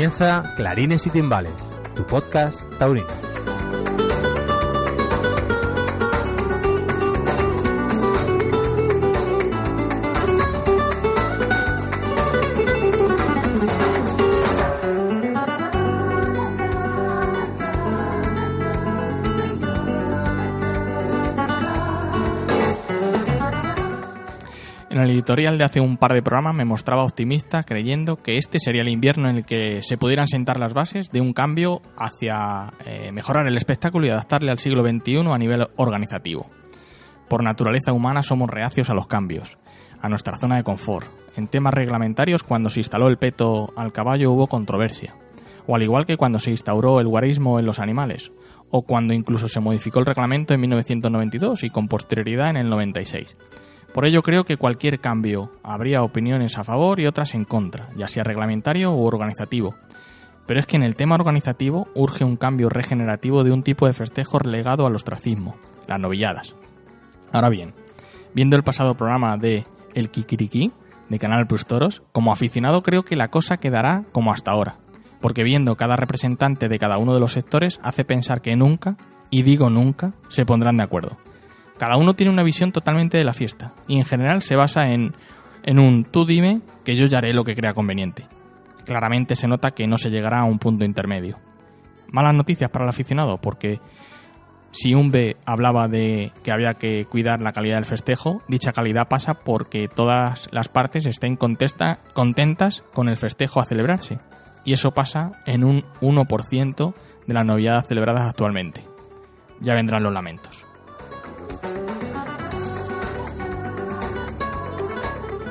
Comienza Clarines y Timbales, tu podcast taurino. Editorial de hace un par de programas me mostraba optimista creyendo que este sería el invierno en el que se pudieran sentar las bases de un cambio hacia eh, mejorar el espectáculo y adaptarle al siglo XXI a nivel organizativo. Por naturaleza humana somos reacios a los cambios, a nuestra zona de confort. En temas reglamentarios, cuando se instaló el peto al caballo hubo controversia, o al igual que cuando se instauró el guarismo en los animales, o cuando incluso se modificó el reglamento en 1992 y con posterioridad en el 96. Por ello creo que cualquier cambio habría opiniones a favor y otras en contra, ya sea reglamentario u organizativo. Pero es que en el tema organizativo urge un cambio regenerativo de un tipo de festejo relegado al ostracismo, las novilladas. Ahora bien, viendo el pasado programa de El Kikiriki, de Canal Plus Toros, como aficionado creo que la cosa quedará como hasta ahora, porque viendo cada representante de cada uno de los sectores hace pensar que nunca, y digo nunca, se pondrán de acuerdo. Cada uno tiene una visión totalmente de la fiesta y en general se basa en, en un tú dime que yo ya haré lo que crea conveniente. Claramente se nota que no se llegará a un punto intermedio. Malas noticias para el aficionado porque si un B hablaba de que había que cuidar la calidad del festejo, dicha calidad pasa porque todas las partes estén contesta, contentas con el festejo a celebrarse. Y eso pasa en un 1% de las novedades celebradas actualmente. Ya vendrán los lamentos.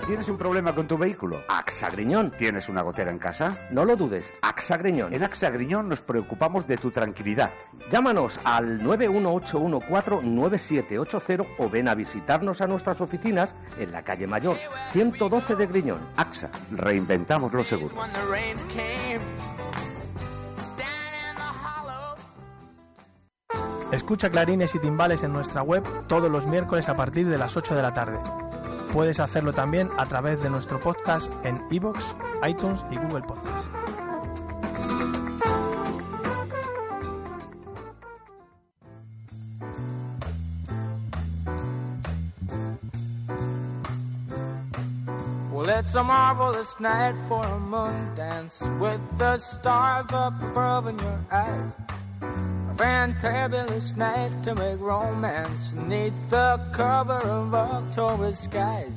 ¿Tienes un problema con tu vehículo? AXA Griñón. ¿Tienes una gotera en casa? No lo dudes, AXA Griñón. En AXA Griñón nos preocupamos de tu tranquilidad. Llámanos al 918149780 o ven a visitarnos a nuestras oficinas en la calle Mayor, 112 de Griñón. AXA, reinventamos los seguros. Escucha clarines y timbales en nuestra web todos los miércoles a partir de las 8 de la tarde. Puedes hacerlo también a través de nuestro podcast en iVoox, iTunes y Google Podcast. It's a marvelous night for moon dance with the your eyes. Fantabulous night to make romance neath the cover of October skies.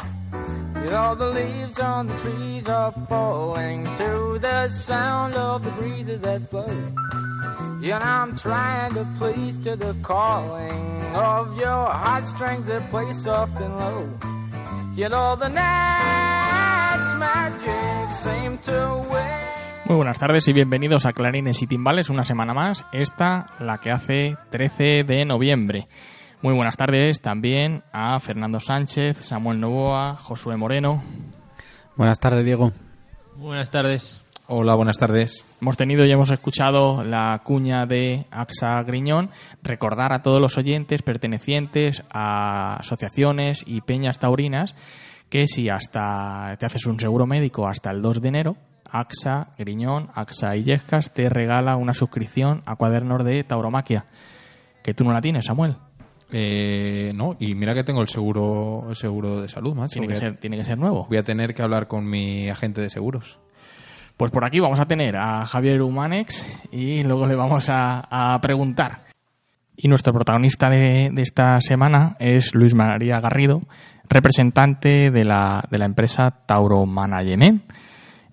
Know the leaves on the trees are falling to the sound of the breezes that blow. Know I'm trying to please to the calling of your heartstrings that play soft and low. You know the night's magic seem to win. Muy buenas tardes y bienvenidos a Clarines y Timbales, una semana más, esta la que hace 13 de noviembre. Muy buenas tardes también a Fernando Sánchez, Samuel Novoa, Josué Moreno. Buenas tardes, Diego. Buenas tardes. Hola, buenas tardes. Hemos tenido y hemos escuchado la cuña de AXA Griñón. Recordar a todos los oyentes pertenecientes a asociaciones y peñas taurinas que si hasta te haces un seguro médico hasta el 2 de enero, AXA Griñón, AXA Illescas te regala una suscripción a cuadernos de tauromaquia. Que tú no la tienes, Samuel. Eh, no, y mira que tengo el seguro, el seguro de salud, macho. Tiene que, ser, tiene que ser nuevo. Voy a tener que hablar con mi agente de seguros. Pues por aquí vamos a tener a Javier Humanex y luego le vamos a, a preguntar. Y nuestro protagonista de, de esta semana es Luis María Garrido, representante de la, de la empresa Tauro Management,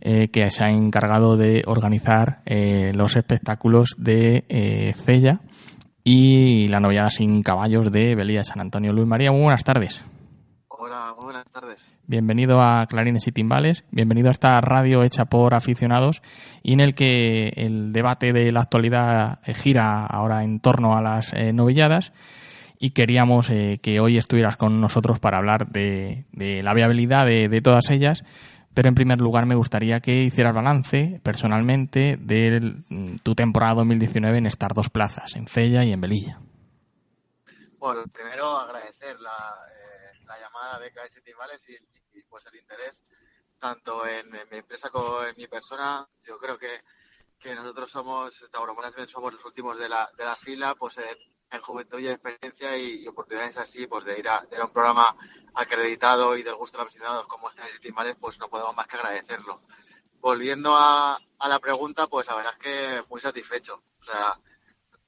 eh, que se ha encargado de organizar eh, los espectáculos de eh, Cella y la novillada sin caballos de Belía de San Antonio. Luis María, muy buenas tardes. Hola, muy buenas tardes. Bienvenido a Clarines y Timbales, bienvenido a esta radio hecha por aficionados y en el que el debate de la actualidad eh, gira ahora en torno a las novilladas y queríamos eh, que hoy estuvieras con nosotros para hablar de, de la viabilidad de, de todas ellas, pero en primer lugar me gustaría que hicieras balance personalmente de mm, tu temporada 2019 en estas dos plazas, en Cella y en Belilla. Bueno, primero agradecer la, eh, la llamada de Clarence Timales y, y, pues el interés tanto en, mi empresa como en mi persona. Yo creo que que nosotros somos, Tauromanas somos los últimos de la, de la fila, pues en, en juventud y en experiencia y, y oportunidades así, pues de ir, a, de ir a un programa acreditado y del gusto de los aficionados como este Estimales, pues no podemos más que agradecerlo. Volviendo a, a la pregunta, pues la verdad es que muy satisfecho. O sea,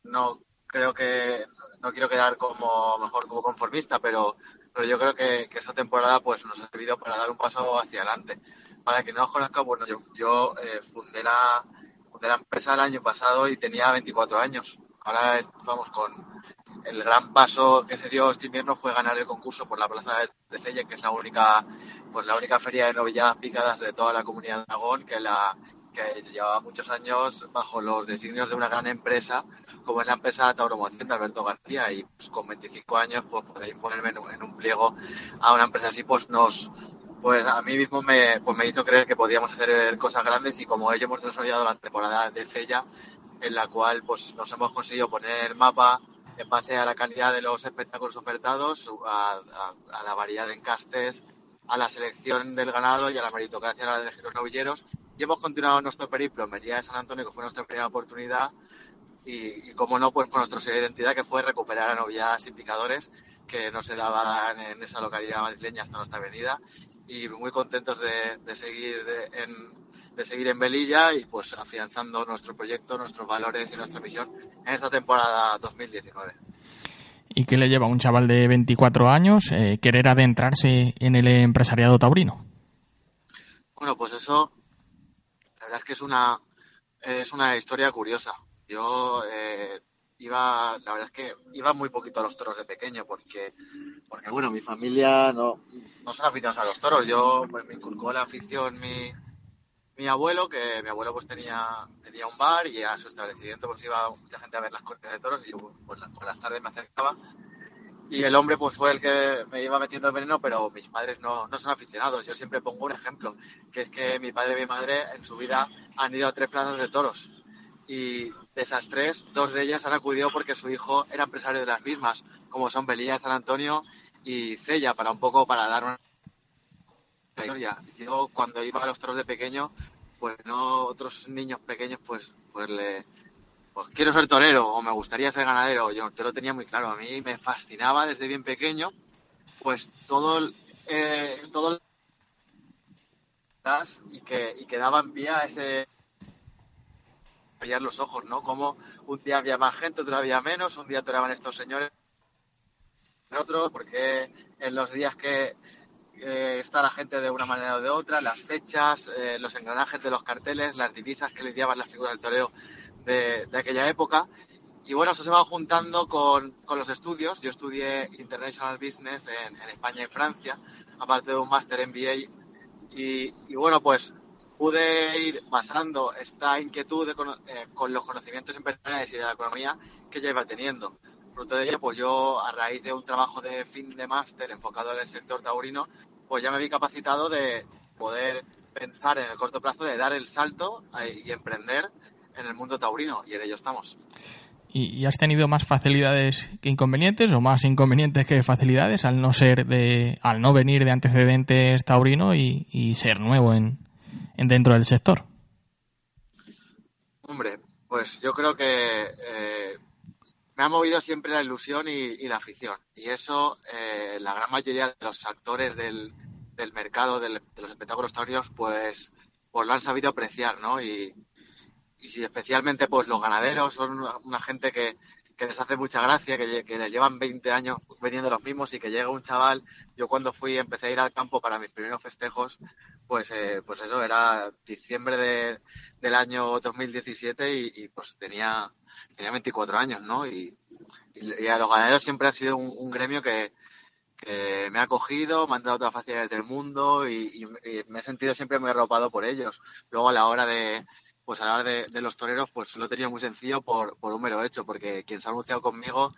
no creo que, no quiero quedar como mejor como conformista, pero, pero yo creo que, que esta temporada pues nos ha servido para dar un paso hacia adelante. Para que no os conozca, bueno, yo, yo eh, fundé, la, fundé la empresa el año pasado y tenía 24 años. Ahora estamos con el gran paso que se dio este invierno fue ganar el concurso por la plaza de Celle, que es la única, pues la única feria de novilladas picadas de toda la comunidad de Aragón, que la que llevaba muchos años bajo los designios de una gran empresa como es la empresa Tauromoción de Alberto García y pues, con 25 años pues poder imponerme en un, en un pliego a una empresa así pues nos pues a mí mismo me, pues me hizo creer que podíamos hacer cosas grandes y como ello hemos desarrollado la temporada de Cella en la cual pues nos hemos conseguido poner el mapa en base a la calidad de los espectáculos ofertados, a, a, a la variedad de encastes, a la selección del ganado y a la meritocracia de los novilleros. Y hemos continuado nuestro periplo en Medida de San Antonio, que fue nuestra primera oportunidad, y, y como no, pues con nuestra identidad, que fue recuperar a novilladas picadores que no se daban en esa localidad madrileña hasta nuestra avenida. Y muy contentos de seguir en, de seguir en Velilla y pues afianzando nuestro proyecto, nuestros valores y nuestra misión en esta temporada 2019. ¿Y qué le lleva a un chaval de 24 años eh, querer adentrarse en el empresariado taurino? Bueno, pues eso, la verdad es que es una, es una historia curiosa. Yo eh, iba, la verdad es que iba muy poquito a los toros de pequeño porque, porque bueno, mi familia no, no son aficionados a los toros. Yo pues, me inculcó la afición mi, mi abuelo, que mi abuelo pues tenía, tenía un bar y a su establecimiento pues iba mucha gente a ver las corridas de toros y yo pues, por las tardes me acercaba y el hombre pues fue el que me iba metiendo el veneno, pero mis padres no, no son aficionados. Yo siempre pongo un ejemplo, que es que mi padre y mi madre en su vida han ido a tres plazas de toros y de esas tres, dos de ellas han acudido porque su hijo era empresario de las mismas, como son Belilla, San Antonio y Cella, para un poco para dar una Yo cuando iba a los toros de pequeño, pues no otros niños pequeños pues pues le pues quiero ser torero o me gustaría ser ganadero. Yo, yo lo tenía muy claro. A mí me fascinaba desde bien pequeño, pues todo el, eh, todo y que y que daba en pie a ese brillar los ojos, ¿no? Como un día había más gente, otro había menos, un día toreaban estos señores, otros, porque en los días que eh, está la gente de una manera o de otra, las fechas, eh, los engranajes de los carteles, las divisas que lidiaban las figuras del toreo de, aquella época. Y bueno, eso se va juntando con, con los estudios. Yo estudié International Business en, en España y Francia, aparte de un máster MBA. Y, y bueno, pues pude ir basando esta inquietud eh, con los conocimientos empresariales y de la economía que ya iba teniendo. Fruto de ello, pues yo, a raíz de un trabajo de fin de máster enfocado en el sector taurino, pues ya me vi capacitado de poder pensar en el corto plazo de dar el salto y emprender en el mundo taurino, y en ello estamos. ¿Y, ¿Y has tenido más facilidades que inconvenientes o más inconvenientes que facilidades al no ser de, al no venir de antecedentes taurino y, y ser nuevo en, en dentro del sector? Hombre, pues yo creo que eh, me ha movido siempre la ilusión y, la afición. Y eso, eh, la gran mayoría de los actores del, mercado del, de los espectáculos taurinos, pues, pues lo han sabido apreciar, ¿no? Y, especialmente, pues los ganaderos son una, gente que, les hace mucha gracia, que, que les llevan 20 años vendiendo los mismos y que llega un chaval. Yo cuando fui, empecé a ir al campo para mis primeros festejos, pues, eh, pues eso, era diciembre de, del año 2017 y, y, pues tenía, tenía 24 años, ¿no? Y, a los ganaderos siempre ha sido un, gremio que, que, me ha acogido, me han dado todas las facilidades del mundo y, me he sentido siempre muy arropado por ellos. Luego a la hora de, pues a la hora de, de los toreros, pues lo he tenido muy sencillo por, por un mero hecho, porque quien se ha anunciado conmigo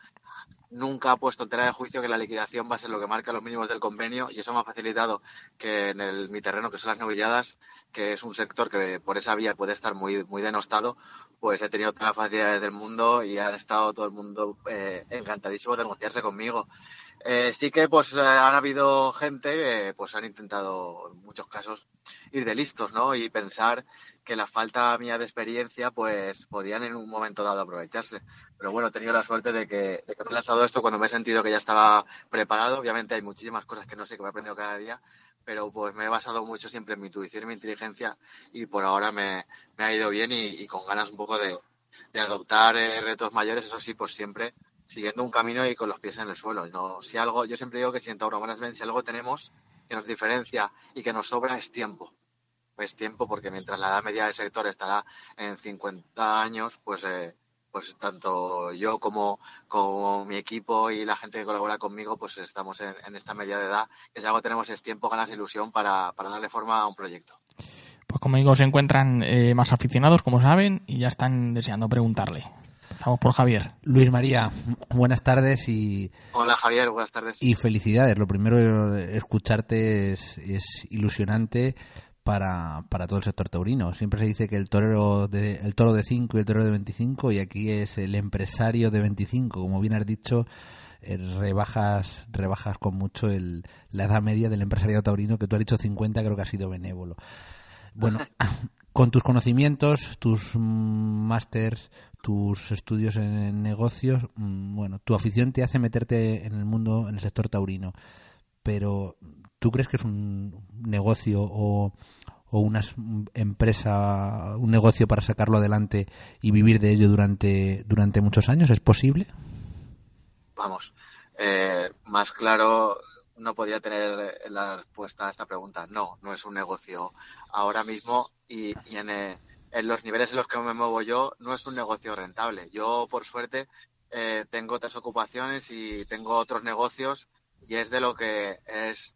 nunca ha puesto en tela de juicio que la liquidación va a ser lo que marca los mínimos del convenio y eso me ha facilitado que en el, mi terreno, que son las novilladas, que es un sector que por esa vía puede estar muy, muy denostado, pues he tenido todas las facilidades del mundo y han estado todo el mundo eh, encantadísimo de anunciarse conmigo. Eh, sí que pues eh, han habido gente que pues han intentado en muchos casos ir de listos, ¿no? Y pensar que la falta mía de experiencia pues podían en un momento dado aprovecharse. Pero bueno, he tenido la suerte de que, de que me he lanzado esto cuando me he sentido que ya estaba preparado. Obviamente hay muchísimas cosas que no sé que me he aprendido cada día, pero pues me he basado mucho siempre en mi intuición y mi inteligencia y por ahora me, me ha ido bien y, con ganas un poco de, de adoptar eh, retos mayores, eso sí, pues siempre siguiendo un camino y con los pies en el suelo. No, si algo, yo siempre digo que si en Tauro Management, si algo tenemos que nos diferencia y que nos sobra es tiempo. Pues tiempo, porque mientras la edad media del sector estará en 50 años, pues eh, pues tanto yo como, como mi equipo y la gente que colabora conmigo, pues estamos en, esta media de edad, que si algo tenemos es tiempo, ganas de ilusión para, para darle forma a un proyecto. Pues como digo, se encuentran eh, más aficionados, como saben, y ya están deseando preguntarle. Empezamos por Javier. Luis María, buenas tardes y... Hola Javier, buenas tardes. Y felicidades. Lo primero, escucharte es, es ilusionante para, para todo el sector taurino. Siempre se dice que el torero de, el toro de 5 y el toro de 25 y aquí es el empresario de 25. Como bien has dicho, eh, rebajas rebajas con mucho el, la edad media del empresario taurino, que tú has dicho 50, creo que ha sido benévolo. Bueno, con tus conocimientos, tus másters, tus estudios en negocios, bueno, tu afición te hace meterte en el mundo, en el sector taurino. Pero, ¿tú crees que es un negocio o, una empresa, un negocio para sacarlo adelante y vivir de ello durante, durante muchos años? ¿Es posible? Vamos, eh, más claro no podía tener la respuesta a esta pregunta. No, no es un negocio ahora mismo y, en, en, los niveles en los que me muevo yo no es un negocio rentable. Yo, por suerte, eh, tengo otras ocupaciones y tengo otros negocios y es de lo que es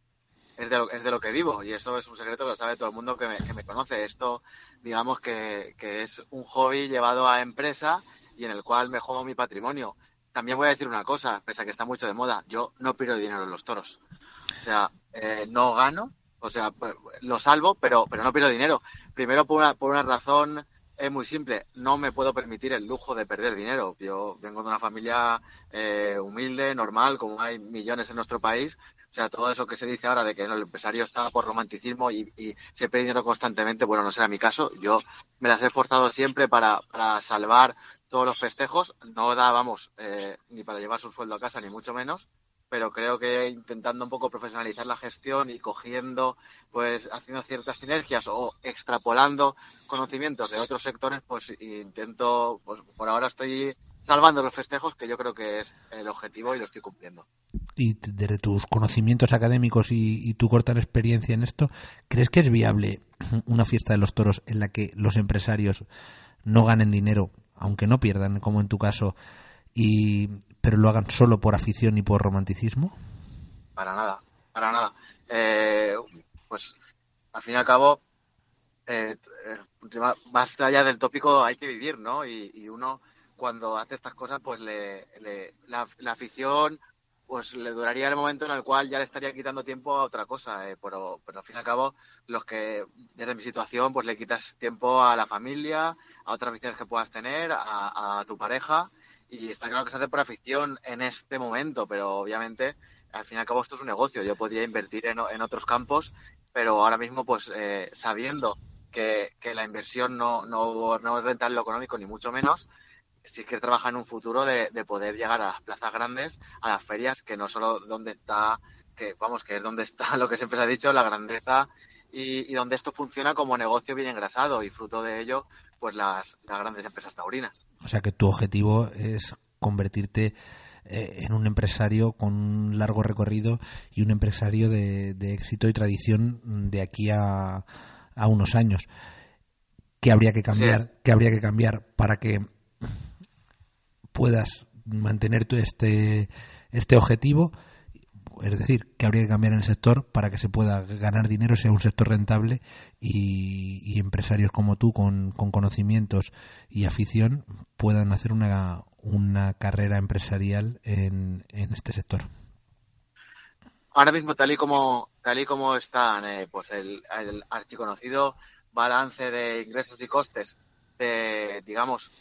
es de, lo, es de lo que vivo y eso es un secreto que lo sabe todo el mundo que me, que me conoce. Esto, digamos que, que, es un hobby llevado a empresa y en el cual me juego mi patrimonio. También voy a decir una cosa, pese a que está mucho de moda, yo no pierdo dinero en los toros. O sea, eh, no gano, o sea, lo salvo, pero, pero no pierdo dinero. Primero por una, por una razón es muy simple, no me puedo permitir el lujo de perder dinero. Yo vengo de una familia eh, humilde, normal, como hay millones en nuestro país. O sea, todo eso que se dice ahora de que el empresario está por romanticismo y, y se pierde dinero constantemente, bueno, no será mi caso. Yo me las he esforzado siempre para, para salvar todos los festejos. No da, vamos, eh, ni para llevar su sueldo a casa, ni mucho menos pero creo que intentando un poco profesionalizar la gestión y cogiendo, pues haciendo ciertas sinergias o extrapolando conocimientos de otros sectores, pues intento, pues por ahora estoy salvando los festejos, que yo creo que es el objetivo y lo estoy cumpliendo. Y desde tus conocimientos académicos y, y tu corta experiencia en esto, ¿crees que es viable una fiesta de los toros en la que los empresarios no ganen dinero, aunque no pierdan, como en tu caso, y pero lo hagan solo por afición y por romanticismo? Para nada, para nada. Eh, pues al fin y al cabo, eh, más allá del tópico hay que vivir, ¿no? Y, y uno cuando hace estas cosas, pues le, le la, la, afición pues le duraría el momento en el cual ya le estaría quitando tiempo a otra cosa, eh, pero, pero al fin y al cabo, los que desde mi situación, pues le quitas tiempo a la familia, a otras aficiones que puedas tener, a, a tu pareja, y está claro que se hace por afición en este momento, pero obviamente al fin y al cabo esto es un negocio. Yo podría invertir en, en otros campos, pero ahora mismo pues eh, sabiendo que, que, la inversión no, no, no es rentable lo económico ni mucho menos, sí que trabaja en un futuro de, de, poder llegar a las plazas grandes, a las ferias, que no solo donde está, que vamos, que es donde está lo que siempre se ha dicho, la grandeza y, y donde esto funciona como negocio bien engrasado y fruto de ello, pues las, las grandes empresas taurinas. O sea que tu objetivo es convertirte eh, en un empresario con un largo recorrido y un empresario de, de éxito y tradición de aquí a, a, unos años. ¿Qué habría que cambiar? Sí. ¿Qué habría que cambiar para que puedas mantener tu este, este objetivo? Es decir, que habría que cambiar en el sector para que se pueda ganar dinero, sea un sector rentable y, empresarios como tú con, con, conocimientos y afición puedan hacer una, una carrera empresarial en, en, este sector. Ahora mismo, tal y como, tal y como están, eh, pues el, el archiconocido balance de ingresos y costes de, digamos,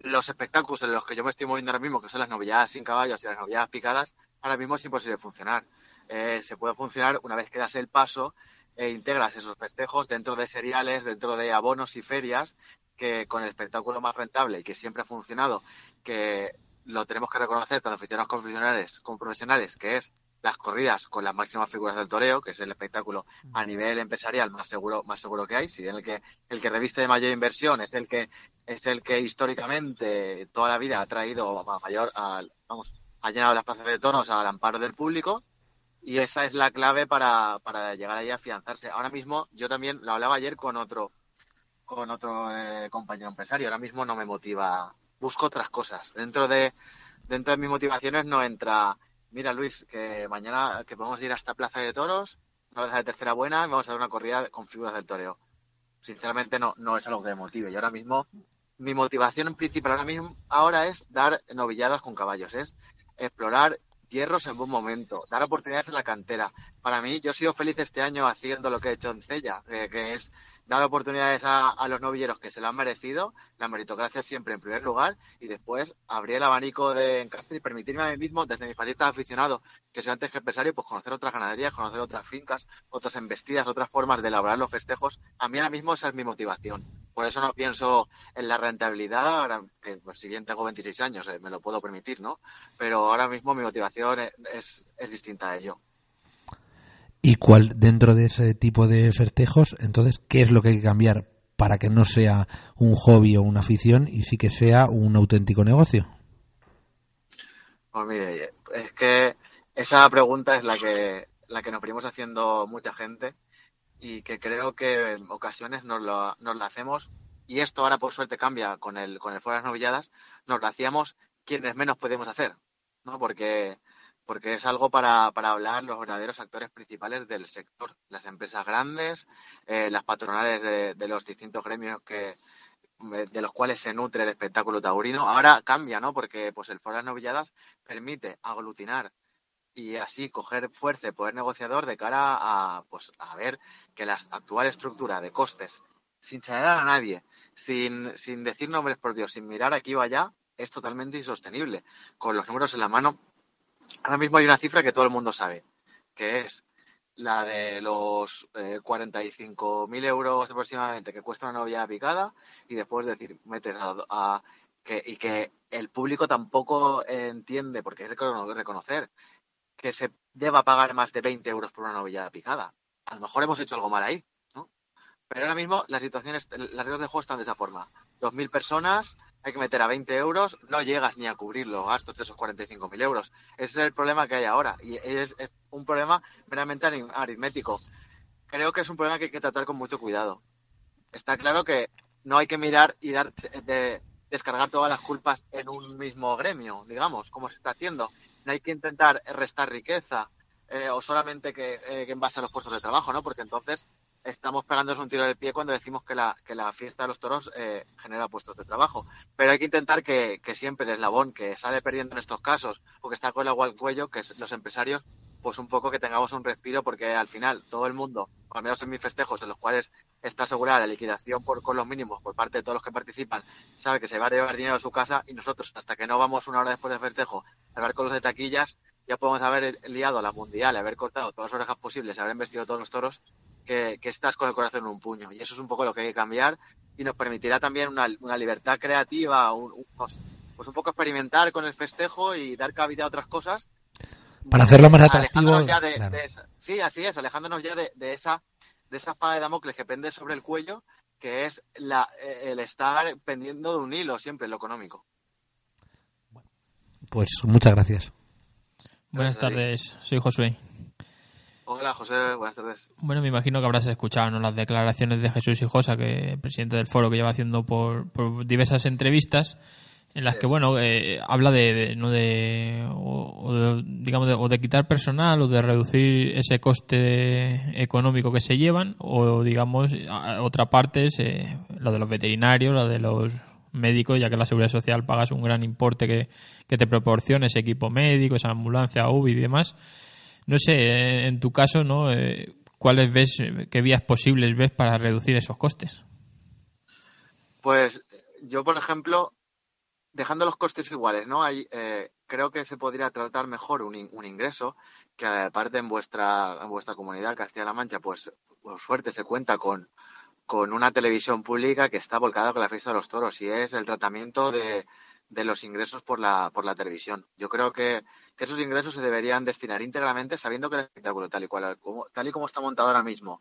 los espectáculos en los que yo me estoy moviendo ahora mismo, que son las novilladas sin caballos y las novilladas picadas, ahora mismo es imposible funcionar. Eh, se puede funcionar una vez que das el paso e integras esos festejos dentro de seriales, dentro de abonos y ferias, que con el espectáculo más rentable y que siempre ha funcionado, que lo tenemos que reconocer tanto aficionados como profesionales, como profesionales, que es las corridas con las máximas figuras del toreo, que es el espectáculo a nivel empresarial más seguro, más seguro que hay, si bien el que, el que reviste de mayor inversión es el que es el que históricamente toda la vida ha traído a mayor, vamos, ha llenado las plazas de toros al amparo del público, y esa es la clave para, para llegar ahí a afianzarse. Ahora mismo, yo también lo hablaba ayer con otro, con otro eh, compañero empresario, ahora mismo no me motiva, busco otras cosas. Dentro de, dentro de mis motivaciones no entra mira Luis, que mañana que podemos ir a esta plaza de toros, una plaza de tercera buena, y vamos a dar una corrida con figuras del toreo. Sinceramente no, no es algo que me motive. Y ahora mismo, mi motivación principal ahora mismo ahora es dar novilladas con caballos, es explorar hierros en buen momento, dar oportunidades en la cantera. Para mí, yo he sido feliz este año haciendo lo que he hecho en Cella, eh, que es dar oportunidades a, los novilleros que se lo han merecido, la meritocracia siempre en primer lugar, y después abrir el abanico de encastre y permitirme a mí mismo, desde mi faceta de aficionado, que soy antes que empresario, pues conocer otras ganaderías, conocer otras fincas, otras embestidas, otras formas de elaborar los festejos. A mí ahora mismo esa es mi motivación. Por eso no pienso en la rentabilidad, ahora que pues, si bien tengo 26 años, eh, me lo puedo permitir, ¿no? Pero ahora mismo mi motivación es, es distinta a ello y cuál dentro de ese tipo de festejos, entonces, ¿qué es lo que hay que cambiar para que no sea un hobby o una afición y sí que sea un auténtico negocio? Pues mire, es que esa pregunta es la que la que nos venimos haciendo mucha gente y que creo que en ocasiones nos, lo, la hacemos y esto ahora por suerte cambia con el con el fuera las novilladas, nos lo hacíamos quienes menos podemos hacer, ¿no? Porque porque es algo para, para hablar los verdaderos actores principales del sector, las empresas grandes, eh, las patronales de, los distintos gremios que de los cuales se nutre el espectáculo taurino. Ahora cambia, ¿no? Porque pues el Foro de las Novilladas permite aglutinar y así coger fuerza y poder negociador de cara a pues a ver que la actual estructura de costes, sin señalar a nadie, sin, sin decir nombres propios, sin mirar aquí o allá, es totalmente insostenible. Con los números en la mano, Ahora mismo hay una cifra que todo el mundo sabe, que es la de los eh, 45.000 euros aproximadamente que cuesta una novia picada y después decir, metes a, que, y que el público tampoco entiende, porque que reconocer que se deba pagar más de 20 euros por una novia picada. A lo mejor hemos hecho algo mal ahí. Pero ahora mismo las situaciones, las reglas de juego están de esa forma. 2.000 personas, hay que meter a 20 euros, no llegas ni a cubrir los gastos de esos 45.000 euros. Ese es el problema que hay ahora y es, un problema meramente aritmético. Creo que es un problema que hay que tratar con mucho cuidado. Está claro que no hay que mirar y dar de, descargar todas las culpas en un mismo gremio, digamos, como se está haciendo. No hay que intentar restar riqueza eh, o solamente que, eh, que en a los puestos de trabajo, ¿no? Porque entonces estamos pegándonos un tiro del pie cuando decimos que la, que la fiesta de los toros eh, genera puestos de trabajo. Pero hay que intentar que, siempre el eslabón que sale perdiendo en estos casos o que está con el agua al cuello, que es los empresarios, pues un poco que tengamos un respiro porque al final todo el mundo, al menos en mis festejos en los cuales está asegurada la liquidación por, con los mínimos por parte de todos los que participan, sabe que se va a llevar dinero a su casa y nosotros hasta que no vamos una hora después del festejo a hablar con los de taquillas ya podemos haber liado la mundial, haber cortado todas las orejas posibles, haber investido todos los toros que, estás con el corazón en un puño. Y eso es un poco lo que hay que cambiar y nos permitirá también una, una libertad creativa, un, pues, pues un poco experimentar con el festejo y dar cabida a otras cosas. Para hacerlo más atractivo. sí, así es, alejándonos ya de, esa de esa espada de Damocles que pende sobre el cuello, que es la, el estar pendiendo de un hilo siempre, lo económico. Pues muchas gracias. Buenas tardes, soy Josué. Hola José, buenas tardes. Bueno, me imagino que habrás escuchado las declaraciones de Jesús Hijosa, que presidente del foro que lleva haciendo por, diversas entrevistas en las que bueno eh, habla de, no de, o, digamos de, o de quitar personal o de reducir ese coste económico que se llevan o digamos otra parte es eh, lo de los veterinarios lo de los médicos ya que la seguridad social pagas un gran importe que, que te proporciona ese equipo médico esa ambulancia UBI y demás no sé, en tu caso, ¿no? Eh, ¿Cuáles ves, qué vías posibles ves para reducir esos costes? Pues yo, por ejemplo, dejando los costes iguales, ¿no? Hay, eh, creo que se podría tratar mejor un, un ingreso que aparte en vuestra en vuestra comunidad Castilla-La Mancha pues por suerte se cuenta con con una televisión pública que está volcada con la fiesta de los toros y es el tratamiento de, de los ingresos por la por la televisión. Yo creo que, esos ingresos se deberían destinar íntegramente sabiendo que el espectáculo tal y cual como, tal y como está montado ahora mismo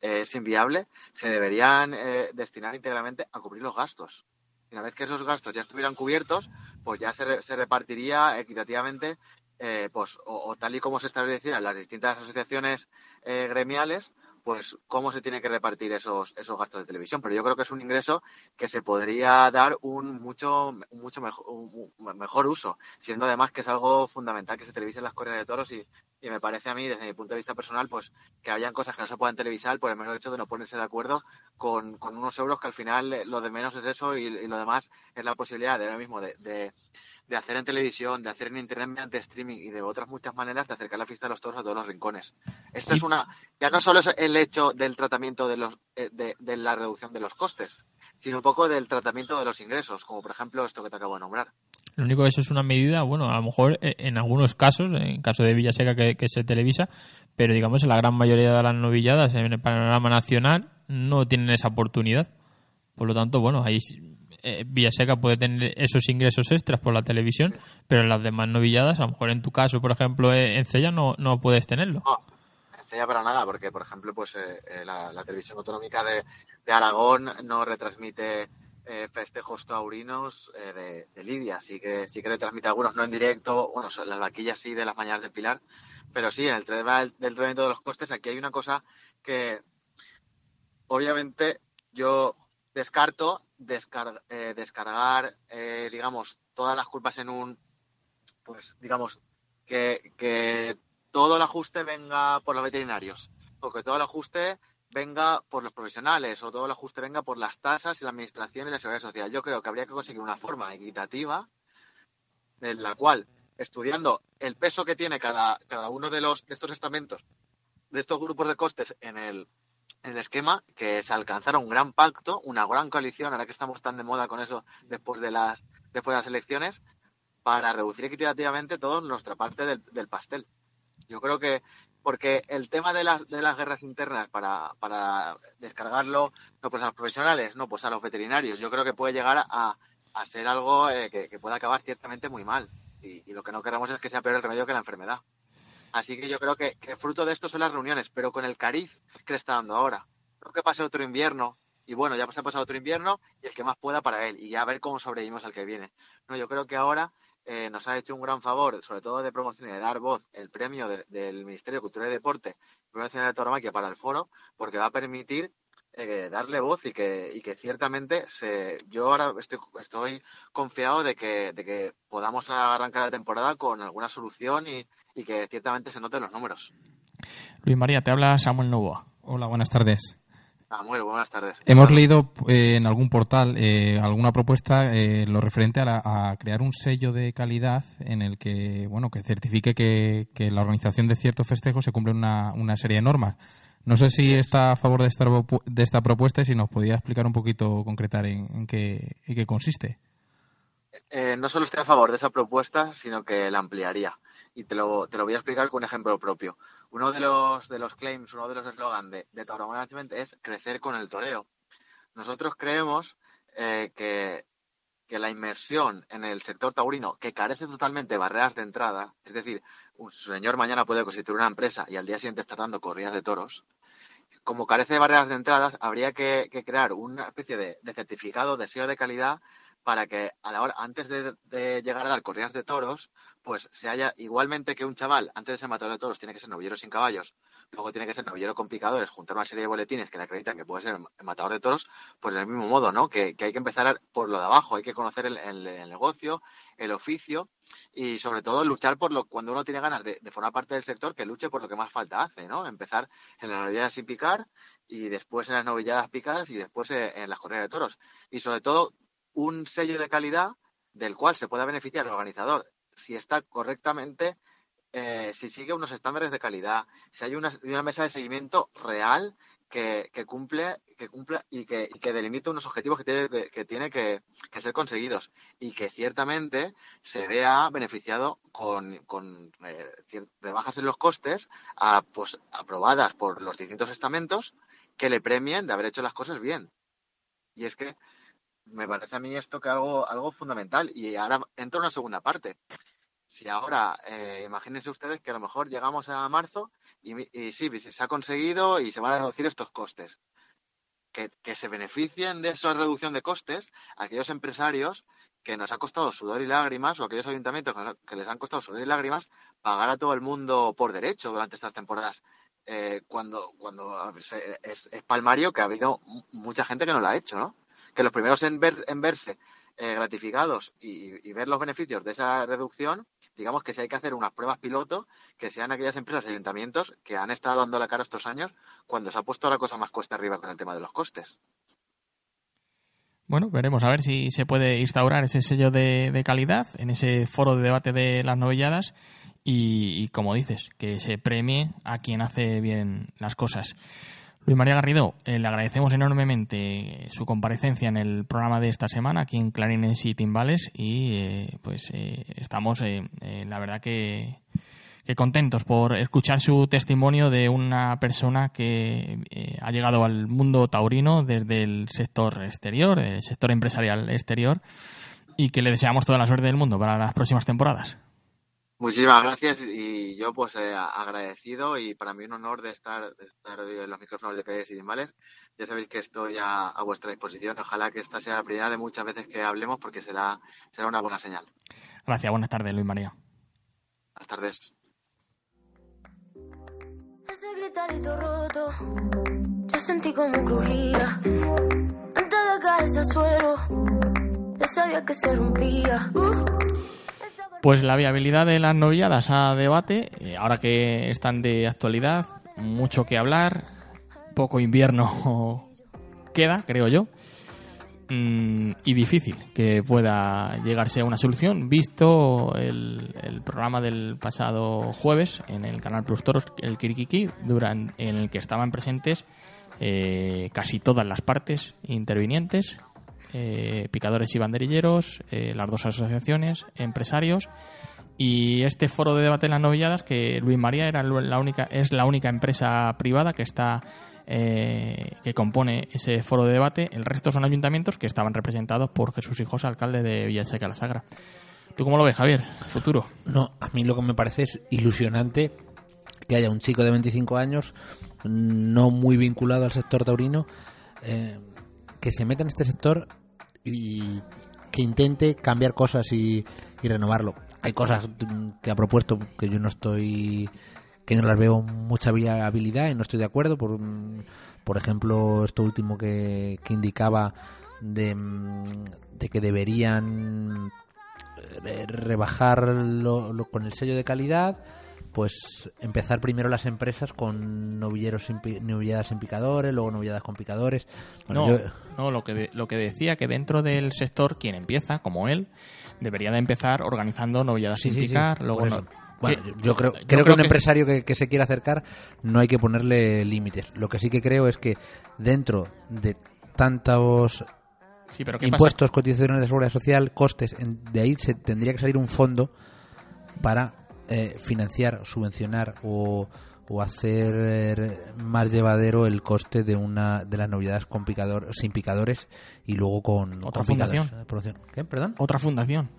eh, es inviable, se deberían eh, destinar íntegramente a cubrir los gastos. Y una vez que esos gastos ya estuvieran cubiertos, pues ya se, se repartiría equitativamente, eh, pues, o, o tal y como se establecieran las distintas asociaciones eh, gremiales, pues cómo se tiene que repartir esos, esos gastos de televisión. Pero yo creo que es un ingreso que se podría dar un mucho, mucho mejor, un mejor uso, siendo además que es algo fundamental que se televisen las corridas de toros y, y me parece a mí, desde mi punto de vista personal, pues que hayan cosas que no se puedan televisar por el mero hecho de no ponerse de acuerdo con, con unos euros que al final eh, lo de menos es eso y, y lo demás es la posibilidad de ahora mismo de, de, de hacer en televisión, de hacer en internet mediante streaming y de otras muchas maneras de acercar la fiesta de los toros a todos los rincones. Esto Sí. es una, ya no solo es el hecho del tratamiento de los, eh, de, de la reducción de los costes, sino un poco del tratamiento de los ingresos, como por ejemplo esto que te acabo de nombrar. Lo único que eso es una medida, bueno, a lo mejor eh, en algunos casos, en caso de Villaseca que, que se televisa, pero digamos en la gran mayoría de las novilladas en el panorama nacional no tienen esa oportunidad. Por lo tanto, bueno, ahí sí, eh, Villaseca puede tener esos ingresos extras por la televisión, pero en las demás novilladas, a lo mejor en tu caso, por ejemplo, eh, en Cella no, no puedes tenerlo. No, en Cella para nada, porque por ejemplo, pues eh, eh, la, televisión autonómica de, Aragón no retransmite festejos taurinos de, Lidia, sí que sí que algunos, no en directo, bueno, las vaquillas sí de las mañanas del Pilar, pero sí, en el tema del tratamiento de los costes, aquí hay una cosa que obviamente yo descarto descar- eh, descargar, eh, digamos, todas las culpas en un, pues, digamos, que, que todo el ajuste venga por los veterinarios, o que todo el ajuste venga por los profesionales, o todo el ajuste venga por las tasas y la administración y la seguridad social. Yo creo que habría que conseguir una forma equitativa en la cual, estudiando el peso que tiene cada, cada uno de los de estos estamentos, de estos grupos de costes en el, en el esquema, que se alcanzara un gran pacto, una gran coalición, ahora que estamos tan de moda con eso después de las, después de las elecciones, para reducir equitativamente toda nuestra parte del, del pastel. Yo creo que porque el tema de las, de las guerras internas para, para descargarlo, no pues a los profesionales, no pues a los veterinarios, yo creo que puede llegar a, a ser algo eh, que, que pueda acabar ciertamente muy mal. Y, y lo que no queremos es que sea peor el remedio que la enfermedad. Así que yo creo que, que fruto de esto son las reuniones, pero con el cariz que le está dando ahora. Creo que pase otro invierno, y bueno, ya se ha pasado otro invierno, y el que más pueda para él, y ya a ver cómo sobrevivimos al que viene. No, yo creo que ahora eh, nos ha hecho un gran favor, sobre todo de promoción y de dar voz, el premio de- del Ministerio de Cultura y Deporte, Premio de Tauromaquia para el foro, porque va a permitir eh, darle voz y que, y que ciertamente se, yo ahora estoy, estoy confiado de que, de que podamos arrancar la temporada con alguna solución y, y que ciertamente se noten los números. Luis María, te habla Samuel Novoa. Hola, buenas tardes. Samuel, buenas tardes. Hemos leído eh, en algún portal eh, alguna propuesta eh, lo referente a, la- a crear un sello de calidad en el que bueno que certifique que, que la organización de ciertos festejos se cumple una, una serie de normas. No sé si está a favor de esta, de esta propuesta y si nos podía explicar un poquito, concretar en, en qué, en qué consiste. Eh, no solo estoy a favor de esa propuesta, sino que la ampliaría. Y te lo, te lo voy a explicar con un ejemplo propio. Uno de los, de los claims, uno de los eslogans de, de Tauro Management es crecer con el toreo. Nosotros creemos eh, que, que la inmersión en el sector taurino, que carece totalmente de barreras de entrada, es decir, un señor mañana puede constituir una empresa y al día siguiente estar dando corridas de toros, como carece de barreras de entradas, habría que, crear una especie de, de certificado, de sello de calidad, para que a la hora, antes de, llegar a dar corridas de toros, pues se haya igualmente que un chaval, antes de ser matador de toros, tiene que ser novillero sin caballos, luego tiene que ser novillero con picadores, juntar una serie de boletines que le acreditan que puede ser matador de toros, pues del mismo modo, ¿no? Que, hay que empezar por lo de abajo, hay que conocer el, negocio, el oficio y sobre todo luchar por lo cuando uno tiene ganas de, de formar parte del sector, que luche por lo que más falta hace, ¿no? Empezar en las novilladas sin picar y después en las novilladas picadas y después eh, en las corridas de toros. Y sobre todo un sello de calidad del cual se pueda beneficiar el organizador si está correctamente, eh, si sigue unos estándares de calidad, si hay una, una mesa de seguimiento real que, que cumple que cumpla y que, y que delimite unos objetivos que tiene que, tiene que, ser conseguidos y que ciertamente se vea beneficiado con, con eh, rebajas en los costes a- pues, aprobadas por los distintos estamentos que le premien de haber hecho las cosas bien. Y es que me parece a mí esto que algo, algo fundamental. Y ahora entra una segunda parte. Si ahora, eh, imagínense ustedes que a lo mejor llegamos a marzo y, y sí, se ha conseguido y se van a reducir estos costes. Que, que se beneficien de esa reducción de costes aquellos empresarios que nos ha costado sudor y lágrimas o aquellos ayuntamientos que, les han costado sudor y lágrimas pagar a todo el mundo por derecho durante estas temporadas. Eh, cuando cuando es, es palmario que ha habido mu- mucha gente que no lo ha hecho, ¿no? Que los primeros en, ver, en verse eh, gratificados y, ver los beneficios de esa reducción, digamos que si hay que hacer unas pruebas piloto, que sean aquellas empresas y ayuntamientos que han estado dando la cara estos años cuando se ha puesto la cosa más cuesta arriba con el tema de los costes. Bueno, veremos a ver si se puede instaurar ese sello de, calidad en ese foro de debate de las novilladas y, y, como dices, que se premie a quien hace bien las cosas. Luis María Garrido, eh, le agradecemos enormemente su comparecencia en el programa de esta semana aquí en Clarines y Timbales y eh, pues eh, estamos, eh, eh, la verdad que, contentos por escuchar su testimonio de una persona que ha llegado al mundo taurino desde el sector exterior, el sector empresarial exterior, y que le deseamos toda la suerte del mundo para las próximas temporadas. Muchísimas gracias y yo pues eh, agradecido y para mí un honor de estar, de estar hoy en los micrófonos de Calles y Dimbales. Ya sabéis que estoy a, a vuestra disposición. Ojalá que esta sea la primera de muchas veces que hablemos porque será, será una buena señal. Gracias, buenas tardes Luis María. Buenas tardes. Ese gritarito roto, yo sentí como crujía. Antes de caerse al suelo, ya sabía que se rompía. Uh. Pues la viabilidad de las novilladas a debate, eh, ahora que están de actualidad, mucho que hablar, poco invierno queda, creo yo, mm, y difícil que pueda llegarse a una solución, visto el, programa del pasado jueves en el Canal Plus Toros, el Kirikiki, duran- en el que estaban presentes eh, casi todas las partes intervinientes, eh, picadores y banderilleros, eh, las dos asociaciones, empresarios y este foro de debate en las novilladas que Luis María era la única es la única empresa privada que está eh, que compone ese foro de debate. El resto son ayuntamientos que estaban representados por Jesús Hijos, alcalde de Villaseca la Sagra. ¿Tú cómo lo ves, Javier? Futuro. No, a mí lo que me parece es ilusionante que haya un chico de 25 años, no muy vinculado al sector taurino, eh, que se meta en este sector y que intente cambiar cosas y, renovarlo. Hay cosas que ha propuesto que yo no estoy que no las veo mucha viabilidad y no estoy de acuerdo por, por ejemplo esto último que, que indicaba de, de que deberían eh, rebajar lo- lo- con el sello de calidad pues empezar primero las empresas con novilleros sin pi- novilladas sin picadores, luego novilladas con picadores. Bueno, no, yo- no lo, que de- lo que decía que dentro del sector quien empieza, como él, debería de empezar organizando novilladas Sí, sin sí, picar, luego no- Bueno, yo- yo creo, yo creo que un que- empresario que, que se quiera acercar no hay que ponerle límites. Lo que sí que creo es que dentro de tantos Sí, pero ¿qué pasa? impuestos, cotizaciones de seguridad social, costes, en- de ahí se tendría que salir un fondo para eh, financiar, subvencionar o, o hacer más llevadero el coste de una de las novedades con picador, sin picadores y luego con Otra con fundación. Eh. ¿Perdón? Otra fundación.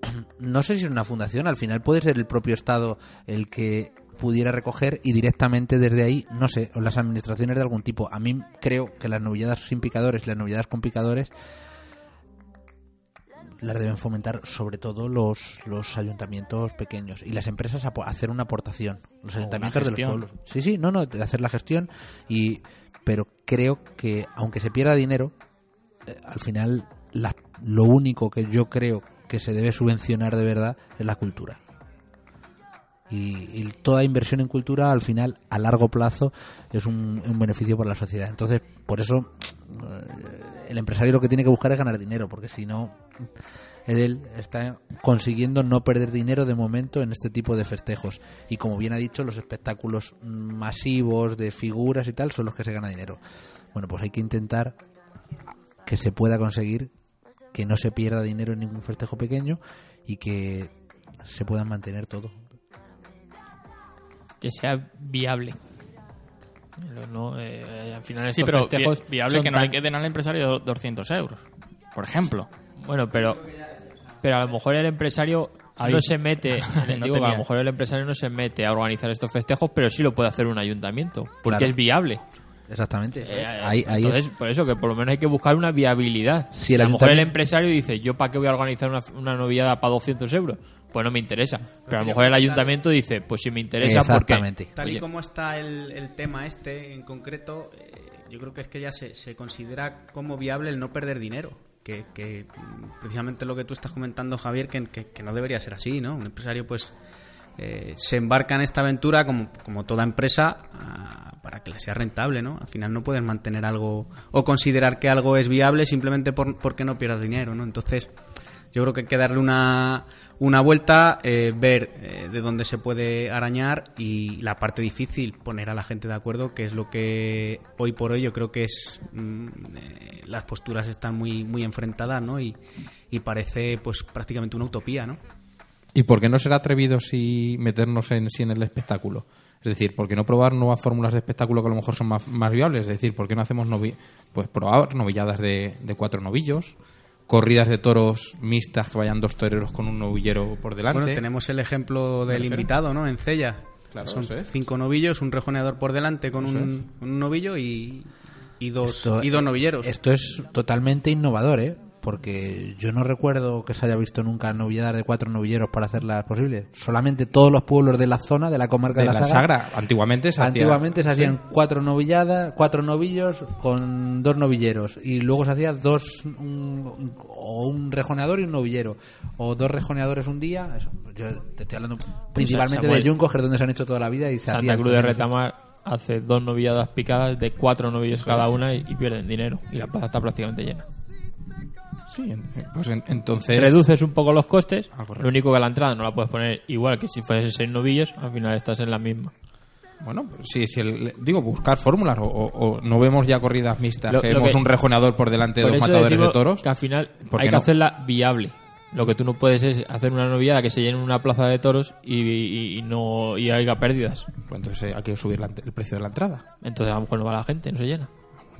no sé si es una fundación, al final puede ser el propio Estado el que pudiera recoger y directamente desde ahí, no sé, o las administraciones de algún tipo. A mí creo que las novilladas sin picadores y las novilladas con picadores las deben fomentar sobre todo los, los ayuntamientos pequeños y las empresas a hacer una aportación. Los ayuntamientos de los pueblos. Sí, sí, no, no, de hacer la gestión y pero creo que aunque se pierda dinero, eh, al final la- lo único que yo creo que se debe subvencionar de verdad es la cultura. Y, y toda inversión en cultura al final a largo plazo es un, un beneficio para la sociedad. Entonces, por eso eh, el empresario lo que tiene que buscar es ganar dinero, porque si no él está consiguiendo no perder dinero de momento en este tipo de festejos. Y como bien ha dicho, los espectáculos masivos de figuras y tal son los que se gana dinero. Bueno, pues hay que intentar que se pueda conseguir que no se pierda dinero en ningún festejo pequeño y que se pueda mantener todo. Que sea viable. No, no, eh, al final Sí, pero vi- viable que no tan- le queden al empresario 200 euros, por ejemplo. Bueno, pero pero a lo mejor el empresario Ahí. no se mete, No digo, a lo mejor el empresario no se mete a organizar estos festejos, pero sí lo puede hacer un ayuntamiento, porque Claro. es viable. Exactamente. Eh, Ahí- ahí entonces, es- por eso que por lo menos hay que buscar una viabilidad. Si el a lo mejor el empresario dice, ¿yo para qué voy a organizar una, una noviada para 200 euros? Pues no me interesa. Pero a lo mejor el ayuntamiento dice, pues si me interesa, porque Tal y Oye, como está el, el tema este en concreto, eh, yo creo que es que ya se, se considera como viable el no perder dinero. Que, que, mm, precisamente lo que tú estás comentando, Javier, que, que- que no debería ser así, ¿no? Un empresario, pues, eh, se embarca en esta aventura como, como toda empresa ah, para que le sea rentable, ¿no? Al final no puedes mantener algo o considerar que algo es viable simplemente por, porque no pierdas dinero, ¿no? Entonces, yo creo que hay que darle una, una vuelta, eh, ver eh, de dónde se puede arañar y la parte difícil, poner a la gente de acuerdo, que es lo que hoy por hoy yo creo que es. mm, las posturas están muy, muy enfrentadas, ¿no? Y, y parece, pues, prácticamente una utopía, ¿no? ¿Y por qué no ser atrevidos y meternos en sí en el espectáculo? Es decir, ¿por qué no probar nuevas fórmulas de espectáculo que a lo mejor son más, más viables? Es decir, ¿por qué no hacemos novi pues probar novilladas de, de cuatro novillos? Corridas de toros mixtas que vayan dos toreros con un novillero por delante. Bueno, tenemos el ejemplo del invitado, ¿no? En Cella. Claro, Son es. cinco novillos, un rejoneador por delante con un, un novillo y, y dos, Esto- y dos novilleros. Esto es totalmente innovador, ¿eh? Porque yo no recuerdo que se haya visto nunca novilladas de cuatro novilleros para hacerlas posibles. Solamente todos los pueblos de la zona, de la comarca de de, la Sagra. Antiguamente se hacía- Antiguamente se hacían Sí. cuatro novilladas, cuatro novillos con dos novilleros. Y luego se hacía dos, un- o un rejoneador y un novillero. O dos rejoneadores un día. Eso, yo te estoy hablando principalmente Samuel. de Yuncos, que es donde se han hecho toda la vida. y se Santa Cruz de. Retamar hace dos novilladas picadas de cuatro novillos cada una y, y pierden dinero. Y la plaza está prácticamente llena. Sí, en- pues en- entonces... Reduces un poco los costes. Ah, lo único que la entrada no la puedes poner igual que si fuese seis novillos. Al final estás en la misma. Bueno, pues sí, sí, el- digo, buscar fórmulas o, o- o no vemos ya corridas mixtas, Lo- que vemos que- un rejoneador por delante de dos matadores de toros. Que al final ¿Por hay que no? hacerla viable. Lo que tú no puedes es hacer una novillada que se llene una plaza de toros y, y- y no y haya pérdidas. Pues entonces eh, hay que subir la el precio de la entrada. Entonces a lo mejor no va la gente, no se llena.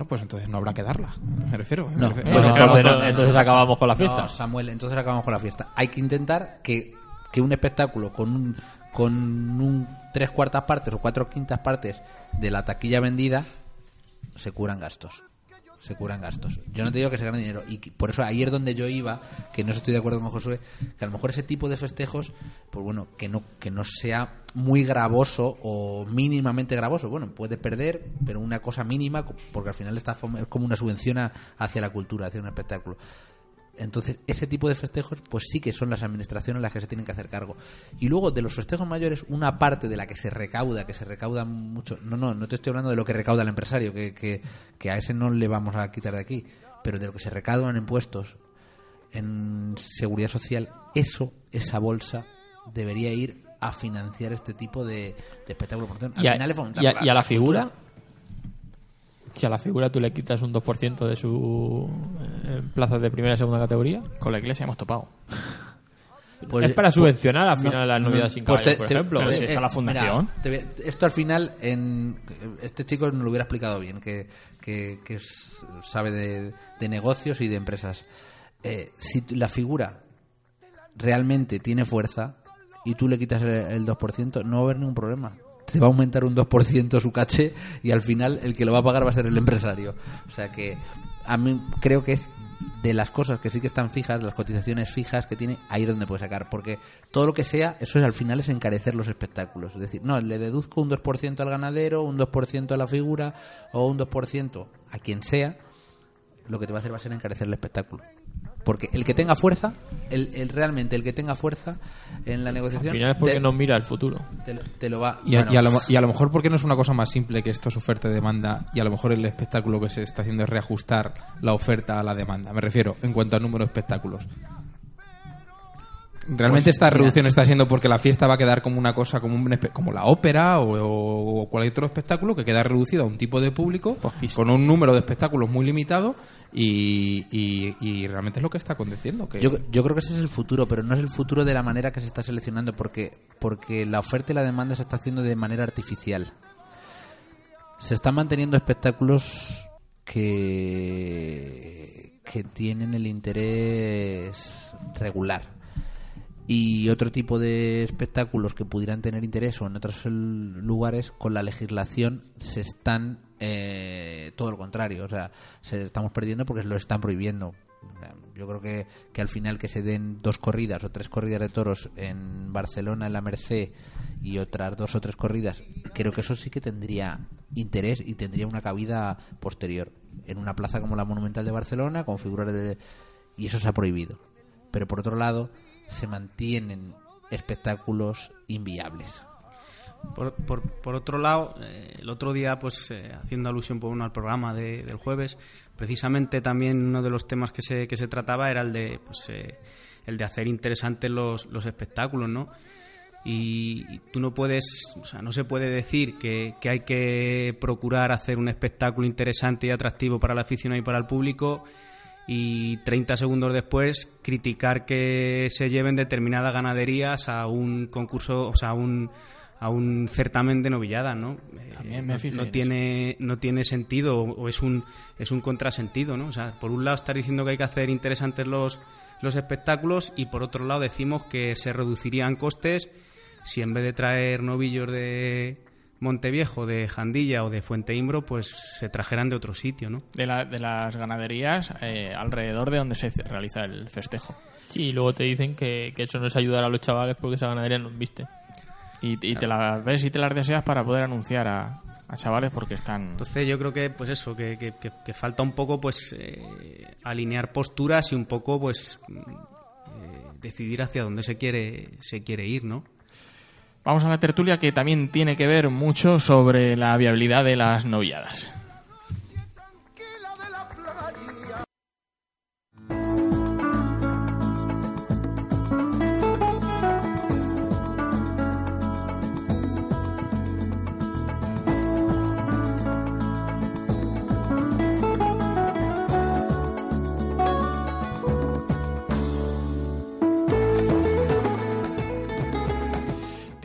Bueno, pues entonces no habrá que darla, me refiero. me No, refiero- Pues entonces no, no- no, entonces no, acabamos con la fiesta. No, Samuel, entonces acabamos con la fiesta. Hay que intentar que, que un espectáculo con un, con un tres cuartas partes o cuatro quintas partes de la taquilla vendida se curan gastos. Se curan gastos. Yo no te digo que se gane dinero. Y por eso es donde yo iba, que no estoy de acuerdo con Josué, que a lo mejor ese tipo de festejos, pues bueno, que no, que no sea muy gravoso o mínimamente gravoso. Bueno, puede perder, pero una cosa mínima, porque al final está, es como una subvención a- hacia la cultura, hacia un espectáculo. Entonces, ese tipo de festejos, pues sí que son las administraciones las que se tienen que hacer cargo. Y luego, de los festejos mayores, una parte de la que se recauda, que se recauda mucho. No, no, no te estoy hablando de lo que recauda el empresario, que, que, que a ese no le vamos a quitar de aquí. Pero de lo que se recauda en impuestos, en seguridad social, eso, esa bolsa, debería ir a financiar este tipo de, de espectáculos. Por tanto, Al y, a, final y a- y a la figura, si a la figura tú le quitas un 2% de su eh, plazas de primera y segunda categoría, Con la iglesia hemos topado. Pues, es para pues, subvencionar al no, final las no, novedades sin pues te- por te- ejemplo. pero Eh, si está la fundación. Mira, te voy- esto al final, en, este chico nos lo hubiera explicado bien, que, que, que es- sabe de, de negocios y de empresas. Eh, si la figura realmente tiene fuerza y tú le quitas el, el 2%, no va a haber ningún problema. Te va a aumentar un 2% su caché y al final el que lo va a pagar va a ser el empresario. O sea que a mí creo que es de las cosas que sí que están fijas, las cotizaciones fijas que tiene, ahí es donde puede sacar. Porque todo lo que sea, eso es, al final es encarecer los espectáculos. Es decir, no, le deduzco un 2% al ganadero, un 2% a la figura o un 2% a quien sea, lo que te va a hacer va a ser encarecer el espectáculo. Porque el que tenga fuerza, el, el realmente el que tenga fuerza en la negociación, Al final es porque te, no mira el futuro. te lo- te lo va. Y a, bueno, y a lo, y a lo mejor porque no es una cosa más simple que esto es oferta y demanda y a lo mejor el espectáculo que se está haciendo es reajustar la oferta a la demanda. Me refiero en cuanto al número de espectáculos. ¿Realmente Pues, esta reducción está siendo porque la fiesta va a quedar como una cosa, como, un como la ópera o, o cualquier otro espectáculo que queda reducido a un tipo de público con un número de espectáculos muy limitado y, y- y realmente es lo que está aconteciendo. Que Yo, yo creo que ese es el futuro, pero no es el futuro de la manera que se está seleccionando, porque, porque la oferta y la demanda se está haciendo de manera artificial. Se están manteniendo espectáculos que, que tienen el interés regular. Y otro tipo de espectáculos que pudieran tener interés o en otros lugares, con la legislación se están eh, todo lo contrario. O sea, se estamos perdiendo porque lo están prohibiendo. Yo creo que, que al final que se den dos corridas o tres corridas de toros en Barcelona, en la Merced, y otras dos o tres corridas, creo que eso sí que tendría interés y tendría una cabida posterior. En una plaza como la Monumental de Barcelona, con figuras de... Y eso se ha prohibido. Pero por otro lado, se mantienen espectáculos inviables. Por, por, otro lado, eh, el otro día, pues eh, haciendo alusión por uno al programa de- del jueves, precisamente también uno de los temas que se, que se trataba era el de, pues, eh, el de hacer interesantes los, los espectáculos, ¿no? Y, tú no puedes, o sea, no se puede decir que, que hay que procurar hacer un espectáculo interesante y atractivo para el aficionado y para el público y 30 segundos después criticar que se lleven determinadas ganaderías a un concurso, o sea, a un, a un certamen de novilladas, ¿no? Eh, También me no, fijé no en tiene no tiene sentido o, o es un es un contrasentido, ¿no? O sea, por un lado estar diciendo que hay que hacer interesantes los los espectáculos y por otro lado decimos que se reducirían costes si en vez de traer novillos de Monteviejo, de Jandilla o de Fuente Imbro, pues se trajeran de otro sitio, ¿no? De, la- de las ganaderías eh, alrededor de donde se realiza el festejo. Sí, y luego te dicen que, que eso no es ayudar a los chavales porque esa ganadería no viste. Y, y te las ves y te las deseas para poder anunciar a, a chavales porque están... Entonces yo creo que pues eso, que, que- que- que falta un poco pues eh, alinear posturas y un poco pues mm, eh, decidir hacia dónde se quiere se quiere ir, ¿no? Vamos a la tertulia que también tiene que ver mucho sobre la viabilidad de las novilladas.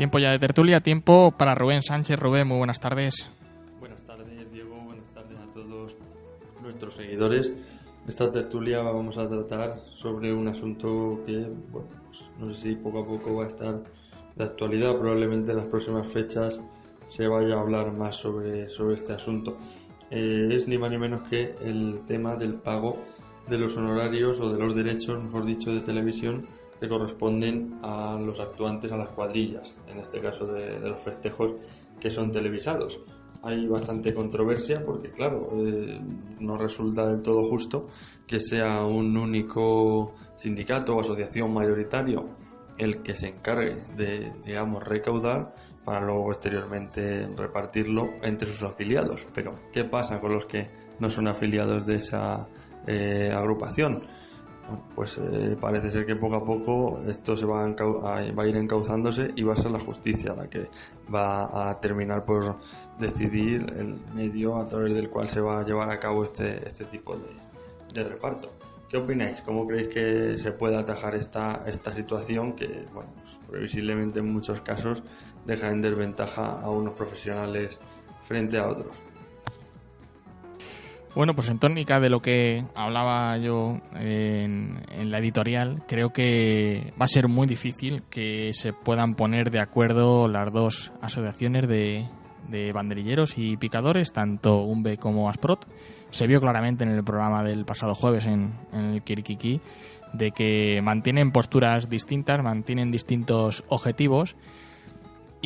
Tiempo ya de tertulia, tiempo para Rubén Sánchez. Rubén, muy buenas tardes. Buenas tardes, Diego. Buenas tardes a todos nuestros seguidores. Esta tertulia vamos a tratar sobre un asunto que, bueno, pues, no sé si poco a poco va a estar de actualidad. Probablemente en las próximas fechas se vaya a hablar más sobre, sobre este asunto. Eh, es ni más ni menos que el tema del pago de los honorarios o de los derechos, mejor dicho, de televisión que corresponden a los actuantes, a las cuadrillas, en este caso de, los festejos que son televisados. Hay bastante controversia porque, claro, eh, no resulta del todo justo que sea un único sindicato o asociación mayoritario el que se encargue de, digamos, recaudar para luego posteriormente repartirlo entre sus afiliados. Pero, ¿qué pasa con los que no son afiliados de esa eh, agrupación? Pues eh, parece ser que poco a poco esto se va a, ir encauzándose y va a ser la justicia la que va a terminar por decidir el medio a través del cual se va a llevar a cabo este, este tipo de, de reparto. ¿Qué opináis? ¿Cómo creéis que se puede atajar esta, esta situación que, bueno, pues, previsiblemente en muchos casos deja en desventaja a unos profesionales frente a otros? Bueno, pues en tónica de lo que hablaba yo en, en la editorial, creo que va a ser muy difícil que se puedan poner de acuerdo las dos asociaciones de, de banderilleros y picadores, tanto UMBE como ASPROT. Se vio claramente en el programa del pasado jueves en, en el Kirikiki de que mantienen posturas distintas, mantienen distintos objetivos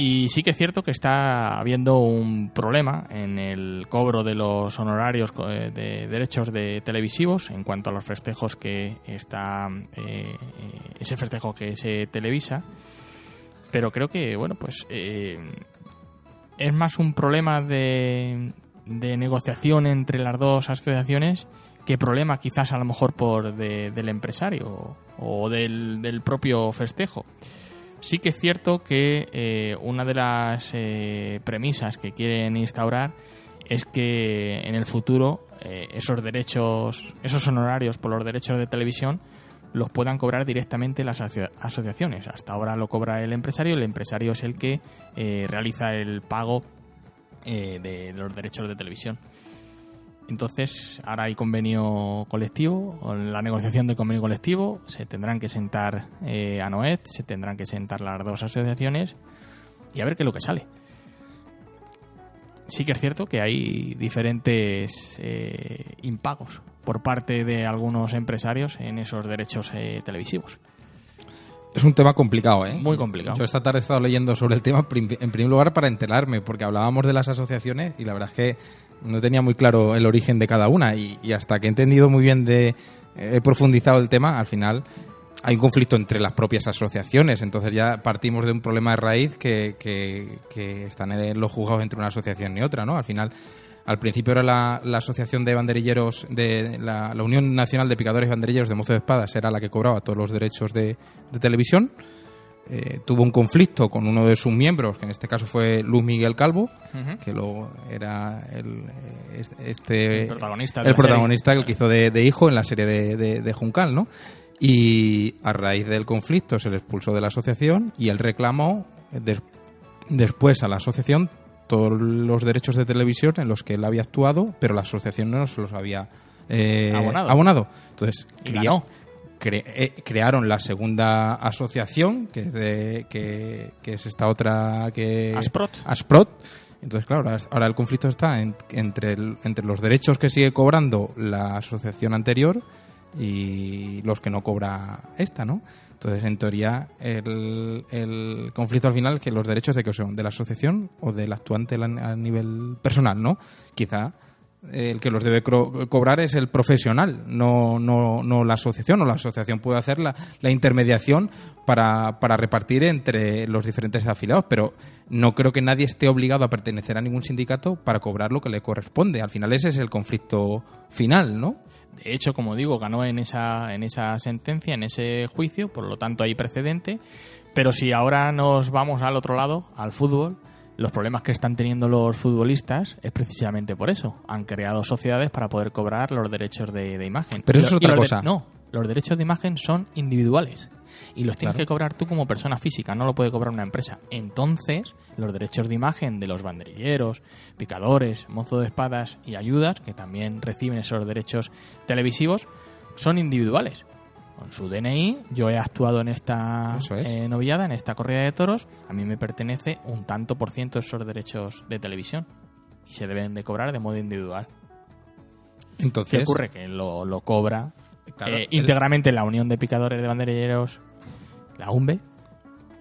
y sí que es cierto que está habiendo un problema en el cobro de los honorarios eh, de derechos de televisivos en cuanto a los festejos que está eh, ese festejo que se televisa. Pero creo que bueno pues eh, es más un problema de, de negociación entre las dos asociaciones que problema quizás a lo mejor por de- del empresario o del propio festejo. Sí que es cierto que eh, una de las eh, premisas que quieren instaurar es que en el futuro eh, esos derechos, esos honorarios por los derechos de televisión los puedan cobrar directamente las asocia- asociaciones. Hasta ahora lo cobra el empresario, el empresario es el que eh, realiza el pago de los derechos de televisión. Entonces, ahora hay convenio colectivo, en la negociación del convenio colectivo, se tendrán que sentar eh, a Noet, se tendrán que sentar las dos asociaciones y a ver qué es lo que sale. Sí que es cierto que hay diferentes eh, impagos por parte de algunos empresarios en esos derechos eh, televisivos. Es un tema complicado, ¿eh? Muy complicado. Yo esta tarde he estado leyendo sobre el tema, en primer lugar, para enterarme, porque hablábamos de las asociaciones y la verdad es que no tenía muy claro el origen de cada una y, hasta que he entendido muy bien de... He profundizado el tema, al final hay un conflicto entre las propias asociaciones, entonces ya partimos de un problema de raíz que, que, que están en los juzgados entre una asociación y otra, ¿no? Al final, al principio era la, Asociación de Banderilleros, de la, Unión Nacional de Picadores y Banderilleros de Mozos de Espadas, era la que cobraba todos los derechos de, de televisión. Eh, tuvo un conflicto con uno de sus miembros, que en este caso fue Luz Miguel Calvo, que lo era el, es- este, El protagonista el serie. protagonista el que hizo de, de hijo en la serie de, de, de Juncal, ¿no? Y a raíz del conflicto se le expulsó de la asociación y él reclamó des- después a la asociación todos los derechos de televisión en los que él había actuado, pero la asociación no se los había eh, Abonado. Entonces, Y ganó. Cre- eh, crearon la segunda asociación, que es, de- que, que es esta otra que... Asprot. Asprot. Entonces, claro, ahora, el conflicto está en- entre, el- entre los derechos que sigue cobrando la asociación anterior y los que no cobra esta, ¿no? Entonces, en teoría, el, el conflicto al final es que los derechos de que son de la asociación o del actuante a nivel personal, ¿no? Quizá el que los debe cobrar es el profesional, no, no, no la asociación, o la asociación puede hacer la, la intermediación para, para repartir entre los diferentes afiliados, pero no creo que nadie esté obligado a pertenecer a ningún sindicato para cobrar lo que le corresponde. Al final ese es el conflicto final, ¿no? De hecho, como digo, ganó en esa, en esa sentencia, en ese juicio, por lo tanto hay precedente. Pero si ahora nos vamos al otro lado, al fútbol, los problemas que están teniendo los futbolistas es precisamente por eso. Han creado sociedades para poder cobrar los derechos de, de imagen. Pero Y eso lo- es otra de- cosa. no, los derechos de imagen son individuales. Y los tienes Claro. que cobrar tú como persona física, no lo puede cobrar una empresa. Entonces, los derechos de imagen de los banderilleros, picadores, mozos de espadas y ayudas, que también reciben esos derechos televisivos, son individuales. Con su DNI, yo he actuado en esta es. eh, novillada, en esta corrida de toros, a mí me pertenece un tanto por ciento de esos derechos de televisión. Y se deben de cobrar de modo individual. Entonces, ¿Qué ocurre? Que lo, lo cobra Claro, eh, el- íntegramente la Unión de Picadores de Banderilleros, la UMBE,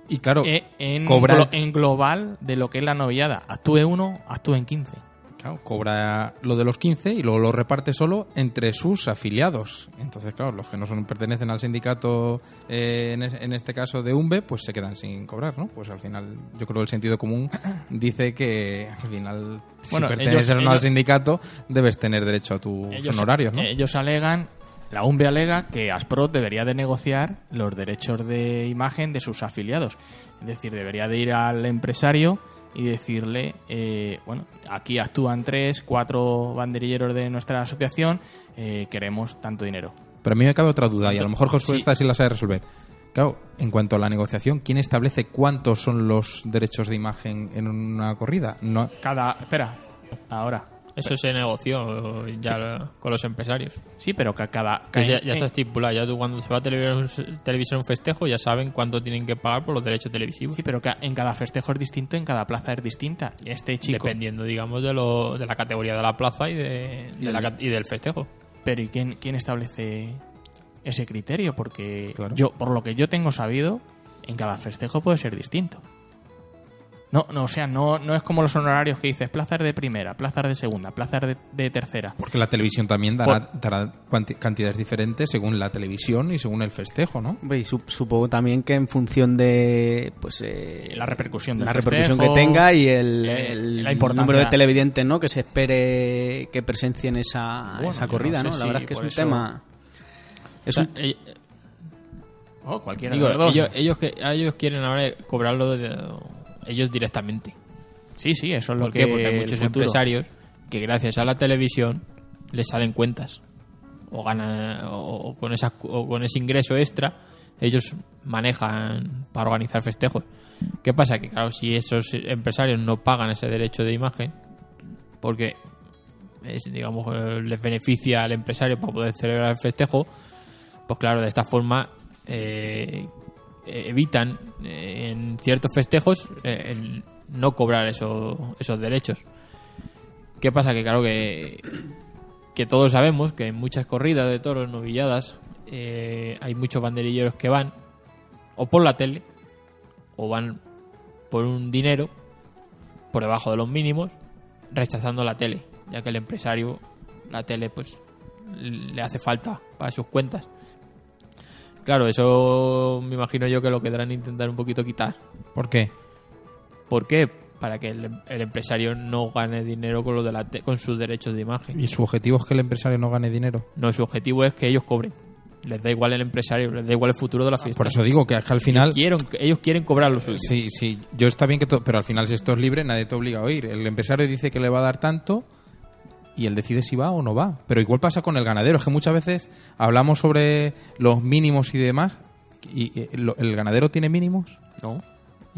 Y claro, eh, en global de lo que es la novillada. Actúe uno, actúen 15. Claro, cobra lo de los 15 y luego lo reparte solo entre sus afiliados. Entonces, claro, los que no son pertenecen al sindicato, eh, en, es- en este caso de UMBE, pues se quedan sin cobrar, ¿no? Pues al final, yo creo que el sentido común dice que al final, Bueno, si perteneces ellos- al ellos- sindicato, debes tener derecho a tus Ellos, honorarios, ¿no? ellos alegan, la UMBE alega que Asprot debería de negociar los derechos de imagen de sus afiliados. Es decir, debería de ir al empresario y decirle, eh, bueno, aquí actúan tres, cuatro banderilleros de nuestra asociación, eh, queremos tanto dinero. Pero a mí me cabe otra duda, y a lo mejor Josué Sí. esta sí la sabe resolver. Claro, en cuanto a la negociación, ¿quién establece cuántos son los derechos de imagen en una corrida? No, Cada, espera, ahora. Eso se negoció ya con los empresarios. Sí, pero que cada... Que ya, ya está estipulado. Ya tú cuando se va a televisar, un festejo ya saben cuánto tienen que pagar por los derechos televisivos. Sí, pero ca- en cada festejo es distinto, en cada plaza es distinta. Este chico... Dependiendo, digamos, de, lo, de la categoría de la plaza y, de, de la y del festejo. Pero ¿y quién, quién establece ese criterio? Porque Claro. yo, por lo que yo tengo sabido, en cada festejo puede ser distinto. No, no, o sea, no, no es como los honorarios que dices plazas de primera, plazas de segunda, plazas de, de tercera. Porque la televisión también dará, dará cantidades diferentes según la televisión y según el festejo, ¿no? Y su- supongo también que en función de pues eh, La repercusión del la repercusión que tenga y el, eh, el número de televidentes ¿no? que se espere que presencien esa, Bueno, esa corrida no la verdad es que es un eso- tema es O sea, un- eh, Oh, cualquiera digo, de los dos. ellos, ellos, que, ellos quieren ahora cobrarlo de- ellos directamente. Sí, sí, eso es lo ¿Por que? Porque hay muchos empresarios que gracias a la televisión les salen cuentas o gana o, o con esa, o con ese ingreso extra ellos manejan para organizar festejos. ¿Qué pasa? Que claro, si esos empresarios no pagan ese derecho de imagen porque es, digamos eh, les beneficia al empresario para poder celebrar el festejo, pues claro, de esta forma eh, evitan eh, en ciertos festejos eh, el no cobrar eso- esos derechos. ¿Qué pasa? Que claro que, que todos sabemos que en muchas corridas de toros, novilladas, eh, hay muchos banderilleros que van o por la tele o van por un dinero por debajo de los mínimos rechazando la tele, ya que el empresario, la tele, pues le hace falta para sus cuentas. Claro, eso me imagino yo que lo querrán intentar un poquito quitar. ¿Por qué? ¿Por qué? Para que el, el empresario no gane dinero con lo de la te- con sus derechos de imagen. ¿Y su objetivo es que el empresario no gane dinero? No, su objetivo es que ellos cobren. Les da igual el empresario, les da igual el futuro de la fiesta. Por eso digo que, es que al final... Quieren- ellos quieren cobrar lo suyo. Sí, sí, yo está bien que todo, pero al final si esto es libre nadie te obliga a oír. El empresario dice que le va a dar tanto y él decide si va o no va. Pero igual pasa con el ganadero, es que muchas veces hablamos sobre los mínimos y demás y eh, el ganadero tiene mínimos. No.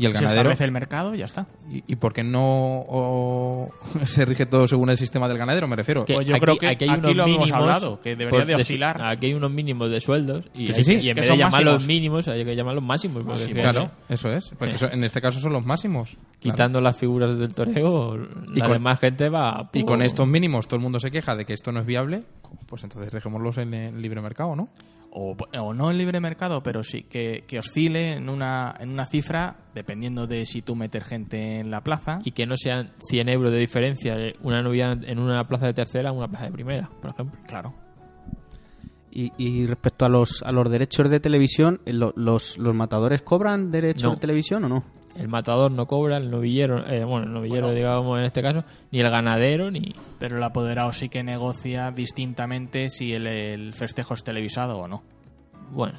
Y el Se ganadero establece el mercado y ya está. ¿Y, y por qué no o- se rige todo según el sistema del ganadero? Me refiero. Que Pues yo creo que aquí unos lo hemos mínimos, hablado, que debería pues, de oscilar. Aquí hay unos mínimos de sueldos y, Que hay sí, sí, y en que vez son de llamarlos máximos. mínimos hay que llamarlos máximos. porque Máximos, Claro, eso es. Eso- en este caso son los máximos. Claro. Quitando las figuras del toreo, la con- demás gente va... a Y con estos mínimos todo el mundo se queja de que esto no es viable, pues entonces dejémoslos en el libre mercado, ¿no? O, o no en libre mercado, pero sí que, que oscile en una, en una cifra dependiendo de si tú meter gente en la plaza. y que no sean 100 euros de diferencia de una novia en una plaza de tercera a una plaza de primera, por ejemplo. Claro. y, y respecto a los a los derechos de televisión lo- los, los matadores cobran derechos No. de televisión o no El matador no cobra, el novillero, eh, bueno, el novillero, Bueno. digamos en este caso, ni el ganadero, ni. Pero el apoderado sí que negocia distintamente si el, el festejo es televisado o no. Bueno,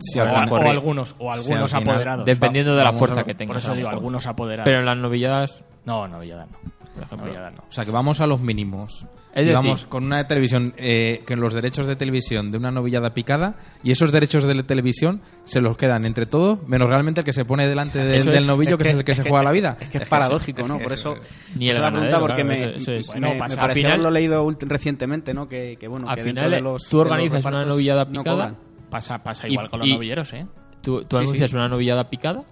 Si o, al final- o algunos, o si algunos al final- apoderados. dependiendo de la fuerza a- que tenga. Por eso digo, algunos apoderados. Pero en las novilladas, No, novilladas no. Por ejemplo, Novilladas no. O sea, que vamos a los mínimos. Es Y decir- vamos con una televisión, eh, con los derechos de televisión de una novillada picada, y esos derechos de la televisión se los quedan entre todos, menos realmente el que se pone delante del, Eso del es- novillo, es que, que- es el que es se que- juega la vida. es que es paradójico no por eso ni el ganadero. porque claro, me, eso- eso es. me- Bueno, me pasa- pareció al final- haberlo leído ult- recientemente no que, que bueno Al que final, de los tú de los organizas una novillada no picada. Pasa, pasa Y- igual con los y- novilleros, ¿eh? Tú, tú Sí, anuncias sí. una novillada picada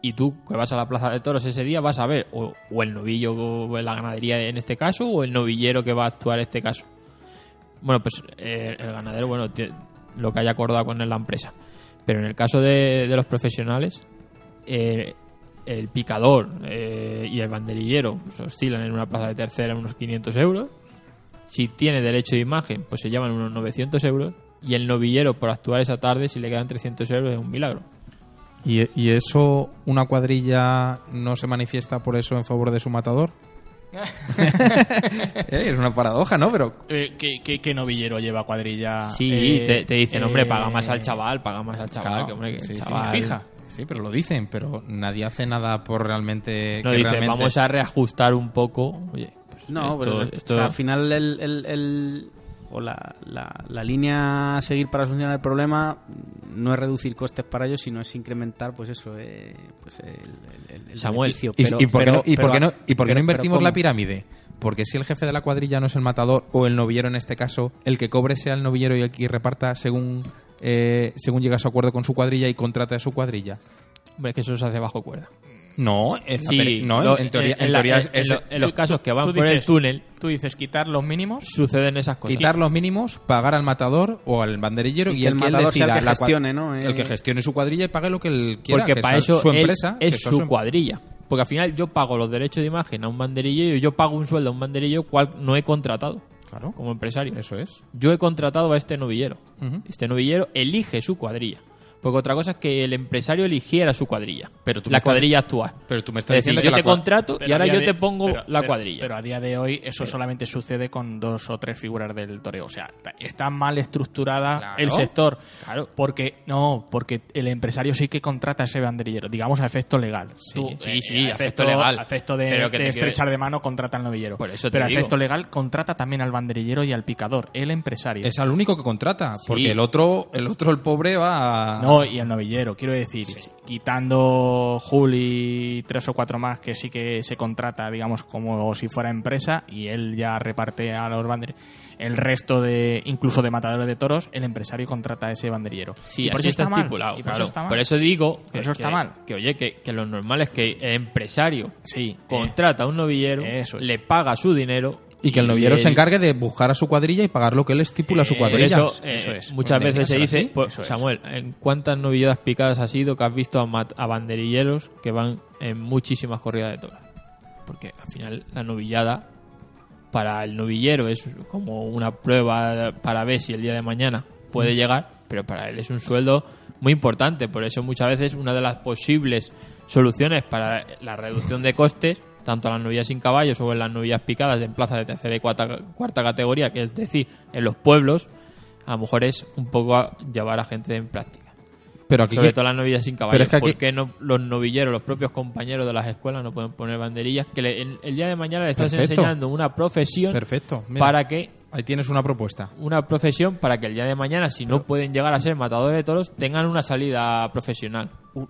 y tú que vas a la plaza de toros ese día vas a ver o, el novillo o la ganadería en este caso o el novillero que va a actuar en este caso. Bueno, pues eh, el ganadero, bueno, lo que haya acordado con la empresa. Pero en el caso de, de los profesionales, eh, el picador eh, y el banderillero oscilan en una plaza de tercera unos 500 euros. Si tiene derecho de imagen, pues se llaman unos 900 euros. Y el novillero, por actuar esa tarde, si le quedan 300 euros, es un milagro. ¿Y, y eso, una cuadrilla no se manifiesta por eso en favor de su matador? Eh, es una paradoja, ¿no? Pero Eh, ¿qué, qué, qué novillero lleva cuadrilla? Sí, Eh, te, te dicen, hombre, paga más al eh, chaval, paga más al chaval, Claro, que hombre, que sí, el sí, chaval... fija. Sí, pero lo dicen, pero nadie hace nada por realmente... No que dice, realmente- vamos a reajustar un poco. Oye, pues no esto, pero esto- o sea, al final el, el- el- o la, la, la línea a seguir para solucionar el problema no es reducir costes para ellos sino es incrementar pues eso eh, pues el, el- el Samuel, beneficio. ¿Y, Pero- y por qué no, y por pero- qué no- y por qué no pero- invertimos la pirámide? Porque si el jefe de la cuadrilla no es el matador o el novillero en este caso, el que cobre sea el novillero y el que reparta según, eh, según llega a su acuerdo con su cuadrilla y contrata a su cuadrilla. Hombre, es que eso se hace bajo cuerda. No, en, la Sí, peli- no, lo- en teoría, en en la- teoría en- es- en en los casos que van Tú por el túnel Tú dices quitar los mínimos. suceden esas cosas. quitar los mínimos, pagar al matador o al banderillero Y y, el el que matador sea el que la cua- gestione, ¿no? El que Eh, gestione su cuadrilla y pague lo que él quiera. Porque que para eso su empresa. es su cuadrilla. Porque al final yo pago los derechos de imagen a un banderillero y yo pago un sueldo a un banderillero cual no he contratado Claro, como empresario. eso es. Yo he contratado a este novillero. Este novillero elige su cuadrilla. Porque otra cosa es que el empresario eligiera su cuadrilla. Pero tú la estás- cuadrilla actual. Pero tú me estás Es decir, diciendo yo que te la contrato y Pero ahora a día yo de- te pongo pero- la pero- cuadrilla. Pero a día de hoy eso solamente sucede con dos o tres figuras del toreo. O sea, está mal estructurada Claro. el sector. Claro. Porque, no, porque el empresario sí que contrata a ese banderillero, digamos a efecto legal. Sí, sí, eh, sí, a efecto legal. A efecto de, Pero que de te estrechar quede- de mano contrata al novillero. Por eso te Pero a efecto legal contrata también al banderillero y al picador, el empresario. Es al único que contrata. Sí. Porque el otro, el otro, el pobre, va a... No, y el novillero, quiero decir, quitando Juli tres o cuatro más que sí que se contrata, digamos, como si fuera empresa, y él ya reparte a los banderilleros. El resto de, incluso de matadores de toros, el empresario contrata a ese banderillero. Sí, y por así eso está, está mal. estipulado. Y por claro. eso está mal. Por eso digo Por que eso está que- mal. Que oye, que, que lo normal es que el empresario Sí, contrata a un novillero, Eso es. le paga su dinero Y que el novillero se encargue de buscar a su cuadrilla y pagar lo que él estipula a su Eh, cuadrilla. Por eso, eh, Eso es. muchas Debería veces se dice, pues, Eso es. Samuel, ¿en cuántas novilladas picadas has ido que has visto a, banderilleros que van en muchísimas corridas de toros? Porque al final la novillada para el novillero es como una prueba para ver si el día de mañana puede llegar, pero para él es un sueldo muy importante. Por eso muchas veces una de las posibles soluciones para la reducción de costes, tanto en las novillas sin caballos o en las novillas picadas en plazas de tercera y cuarta, cuarta categoría, que es decir, en los pueblos, a lo mejor es un poco a llevar a gente en práctica. Pero aquí Sobre que- todo las novillas sin caballos. Pero es que aquí- ¿Por qué no, los novilleros, los propios compañeros de las escuelas no pueden poner banderillas? Que le- el, el día de mañana le estás Perfecto. enseñando una profesión Perfecto. Mira, para que Ahí tienes una propuesta. una profesión para que el día de mañana, si no pueden llegar a ser matadores de toros, tengan una salida profesional.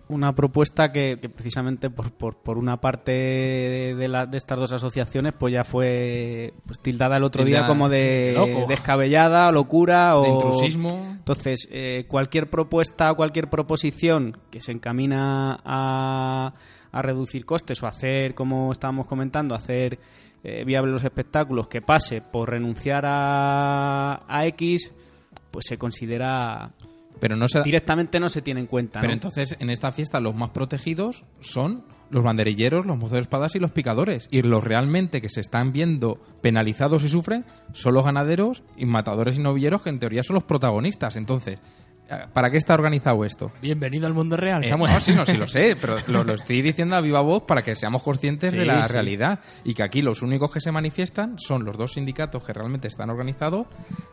Una propuesta que, que precisamente por, por, por una parte de, la- de estas dos asociaciones pues ya fue pues, tildada el otro día como de descabellada, locura o De intrusismo. Entonces, eh, cualquier propuesta, cualquier proposición que se encamina a, a reducir costes o hacer, como estábamos comentando, hacer eh, viables los espectáculos, que pase por renunciar a, a X, pues se considera Pero no se directamente no se tiene en cuenta. Pero ¿no? entonces, en esta fiesta, los más protegidos son los banderilleros, los mozos de espadas y los picadores. Y los realmente que se están viendo penalizados y sufren son los ganaderos y matadores y novilleros, que en teoría son los protagonistas. Entonces, ¿para qué está organizado esto? Bienvenido al mundo real, Eh, Samuel. no, sí, no, sí lo sé, pero lo, lo estoy diciendo a viva voz para que seamos conscientes de la sí. realidad y que aquí los únicos que se manifiestan son los dos sindicatos que realmente están organizados,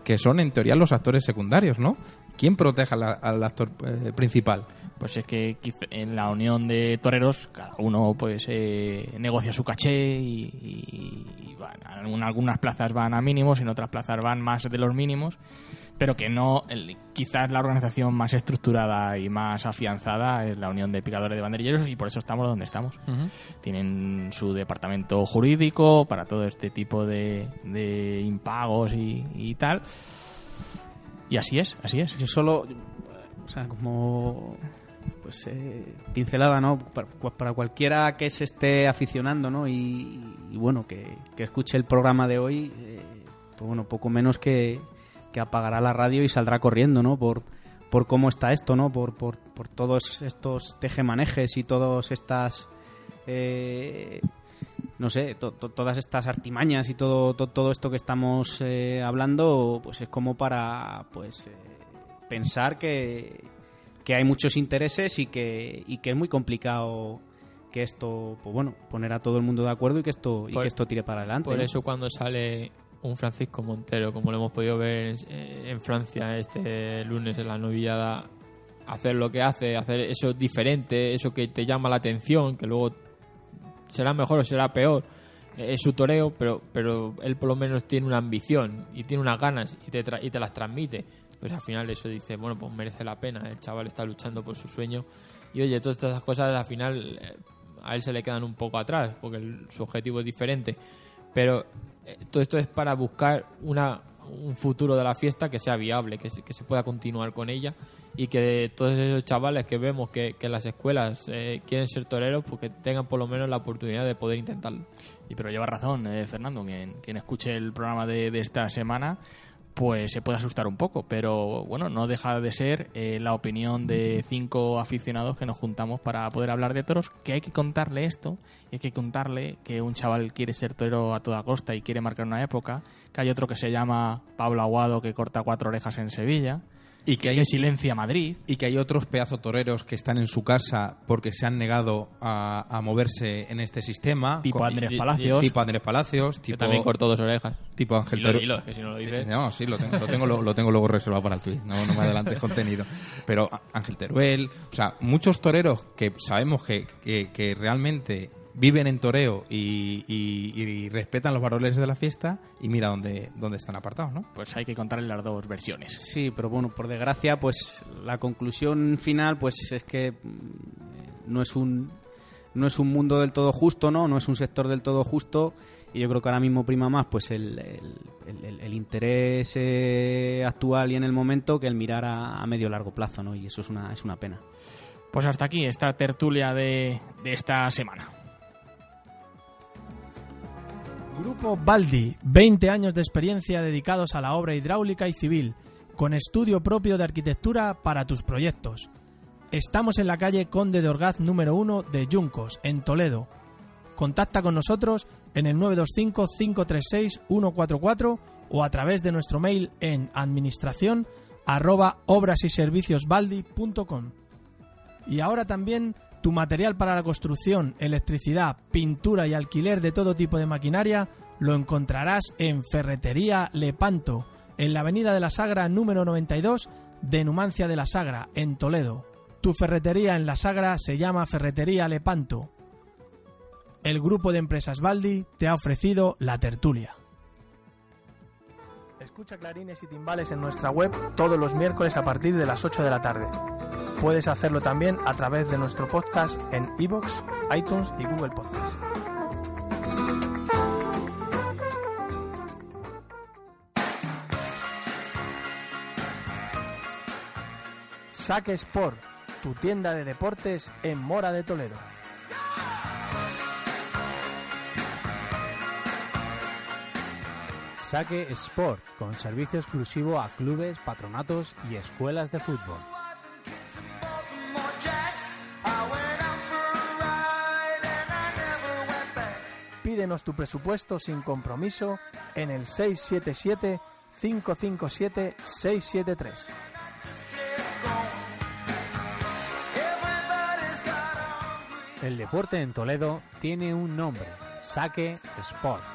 que son en teoría los actores secundarios, ¿no? ¿Quién protege la- al actor eh, principal? Pues es que en la unión de toreros cada uno pues eh, negocia su caché y, y- y van, en algunas plazas van a mínimos, en otras plazas van más de los mínimos, pero que no, el- quizás la organización más estructurada y más afianzada es la unión de picadores de banderilleros y por eso estamos donde estamos. Tienen su departamento jurídico para todo este tipo de, de impagos y, y tal. Y así es, así es. Yo solo, o sea, como pues eh, pincelada, ¿no? Para, para cualquiera que se esté aficionando, ¿no? Y, y bueno, que, que escuche el programa de hoy, eh, pues bueno, poco menos que, que apagará la radio y saldrá corriendo, ¿no? Por, por cómo está esto, ¿no? Por, por, por todos estos tejemanejes y todas estas... eh, no sé, to- to- todas estas artimañas y todo, to- todo esto que estamos eh, hablando, pues es como para pues eh, pensar que, que hay muchos intereses y que, y que es muy complicado que esto, pues bueno, poner a todo el mundo de acuerdo y que esto, y que esto tire para adelante. Por ¿no? eso cuando sale un Francisco Montero, como lo hemos podido ver en, en Francia este lunes en la novillada, hacer lo que hace, hacer eso diferente, eso que te llama la atención, que luego será mejor o será peor, eh, es su toreo, pero, pero él por lo menos tiene una ambición y tiene unas ganas y te, tra- y te las transmite. Pues al final eso dice, bueno, pues merece la pena, el chaval está luchando por su sueño. Y oye, todas estas cosas al final eh, a él se le quedan un poco atrás, porque su objetivo es diferente. Pero eh, todo esto es para buscar una un futuro de la fiesta que sea viable, que se, que se pueda continuar con ella y que todos esos chavales que vemos que, que en las escuelas eh, quieren ser toreros, pues que tengan por lo menos la oportunidad de poder intentarlo. Y pero lleva razón, eh, Fernando, quien, quien escuche el programa de, de esta semana pues se puede asustar un poco, pero bueno, no deja de ser eh, la opinión de cinco aficionados que nos juntamos para poder hablar de toros, que hay que contarle esto, y hay que contarle que un chaval quiere ser torero a toda costa y quiere marcar una época, que hay otro que se llama Pablo Aguado que corta cuatro orejas en Sevilla, y que hay silencia Madrid. y que hay otros pedazos toreros que están en su casa porque se han negado a, a moverse en este sistema. Tipo Con- Andrés y- y- Palacios. tipo Andrés Palacios Que tipo también cortó dos orejas. tipo Ángel Dilo, dilo, que si no lo dices- no sí lo tengo lo tengo, lo, lo tengo luego reservado para el tweet no, no me adelantes contenido. Pero Ángel Teruel o sea muchos toreros que sabemos que, que, que realmente viven en toreo y, y- y respetan los valores de la fiesta y mira dónde, dónde están apartados ¿no? pues hay que contarle las dos versiones. Sí, pero bueno, por desgracia, pues la conclusión final, pues es que mm, no es un no es un mundo del todo justo, ¿no? No es un sector del todo justo y yo creo que ahora mismo prima más pues el, el- el- el- el interés eh, actual y en el momento que el mirar a, a medio largo plazo, ¿no? Y eso es una es una pena. Pues hasta aquí esta tertulia de, de esta semana. Grupo Baldi, 20 años de experiencia dedicados a la obra hidráulica y civil, con estudio propio de arquitectura para tus proyectos. Estamos en la calle Conde de Orgaz número 1 de Yuncos, en Toledo. Contacta con nosotros en el 925-536-144 o a través de nuestro mail en administración arroba obras y serviciosbaldi.com. Y ahora también tu material para la construcción, electricidad, pintura y alquiler de todo tipo de maquinaria lo encontrarás en Ferretería Lepanto, en la Avenida de la Sagra número 92 de Numancia de la Sagra, en Toledo. Tu ferretería en la Sagra se llama Ferretería Lepanto. El grupo de empresas Baldi te ha ofrecido la tertulia. Escucha clarines y timbales en nuestra web todos los miércoles a partir de las 8 de la tarde. Puedes hacerlo también a través de nuestro podcast en iVoox, iTunes y Google Podcast. Saque Sport, tu tienda de deportes en Mora de Toledo. Saque Sport, con servicio exclusivo a clubes, patronatos y escuelas de fútbol. Pídenos tu presupuesto sin compromiso en el 677 557 673. El deporte en Toledo tiene un nombre, Saque Sport.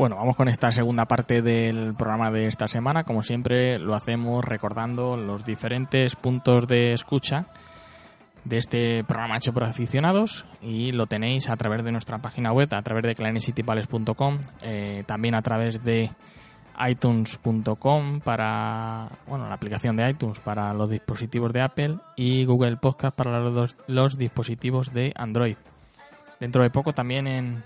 Bueno, vamos con esta segunda parte del programa de esta semana. Como siempre, lo hacemos recordando los diferentes puntos de escucha de este programa hecho por aficionados y lo tenéis a través de nuestra página web, a través de clarinescitypales.com, eh, también a través de iTunes.com para bueno la aplicación de iTunes para los dispositivos de Apple y Google Podcast para los, los dispositivos de Android. Dentro de poco también en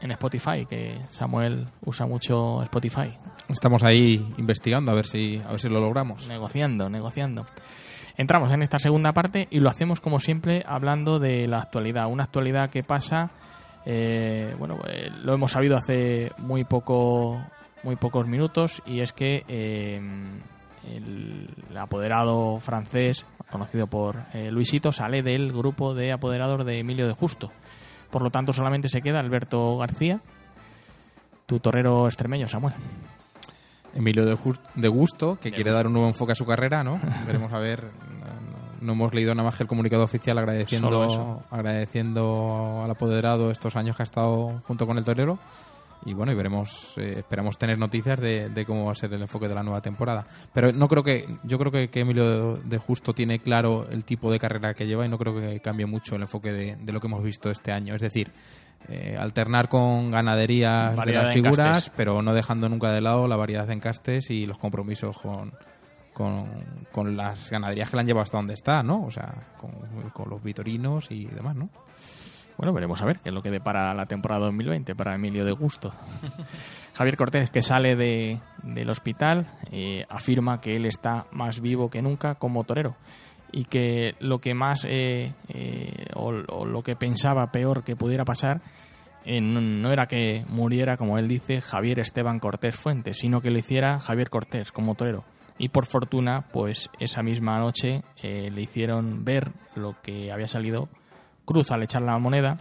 en Spotify, que Samuel usa mucho Spotify. Estamos ahí investigando a ver si, a ver si lo logramos. Negociando, negociando. Entramos en esta segunda parte y lo hacemos como siempre hablando de la actualidad. Una actualidad que pasa, eh, bueno, eh, lo hemos sabido hace muy poco, muy pocos minutos y es que eh, el apoderado francés, conocido por eh, Luisito, sale del grupo de apoderados de Emilio de Justo. Por lo tanto, solamente se queda Alberto García, tu torero extremeño, Samuel. Emilio de, Jus- de Gusto, que quiere dar un nuevo enfoque a su carrera, ¿no? Veremos a ver. No, no hemos leído nada más que el comunicado oficial agradeciendo, agradeciendo al apoderado estos años que ha estado junto con el torero. Y bueno, y veremos, eh, esperamos tener noticias de, de cómo va a ser el enfoque de la nueva temporada. Pero no creo que, yo creo que, que Emilio de Justo tiene claro el tipo de carrera que lleva y no creo que cambie mucho el enfoque de, de lo que hemos visto este año. Es decir, eh, alternar con ganaderías de las figuras, pero no dejando nunca de lado la variedad de encastes y los compromisos con, con, con las ganaderías que la han llevado hasta donde está, ¿no? O sea, con, con los vitorinos y demás, ¿no? Bueno, veremos a ver qué es lo que depara la temporada 2020 para Emilio de Gusto. Javier Cortés, que sale de, del hospital, eh, afirma que él está más vivo que nunca como torero y que lo que más eh, eh, o, o lo que pensaba peor que pudiera pasar no, no era que muriera, como él dice, Javier Esteban Cortés Fuentes, sino que lo hiciera Javier Cortés como torero. Y por fortuna, pues esa misma noche eh, le hicieron ver lo que había salido Cruz al echar la moneda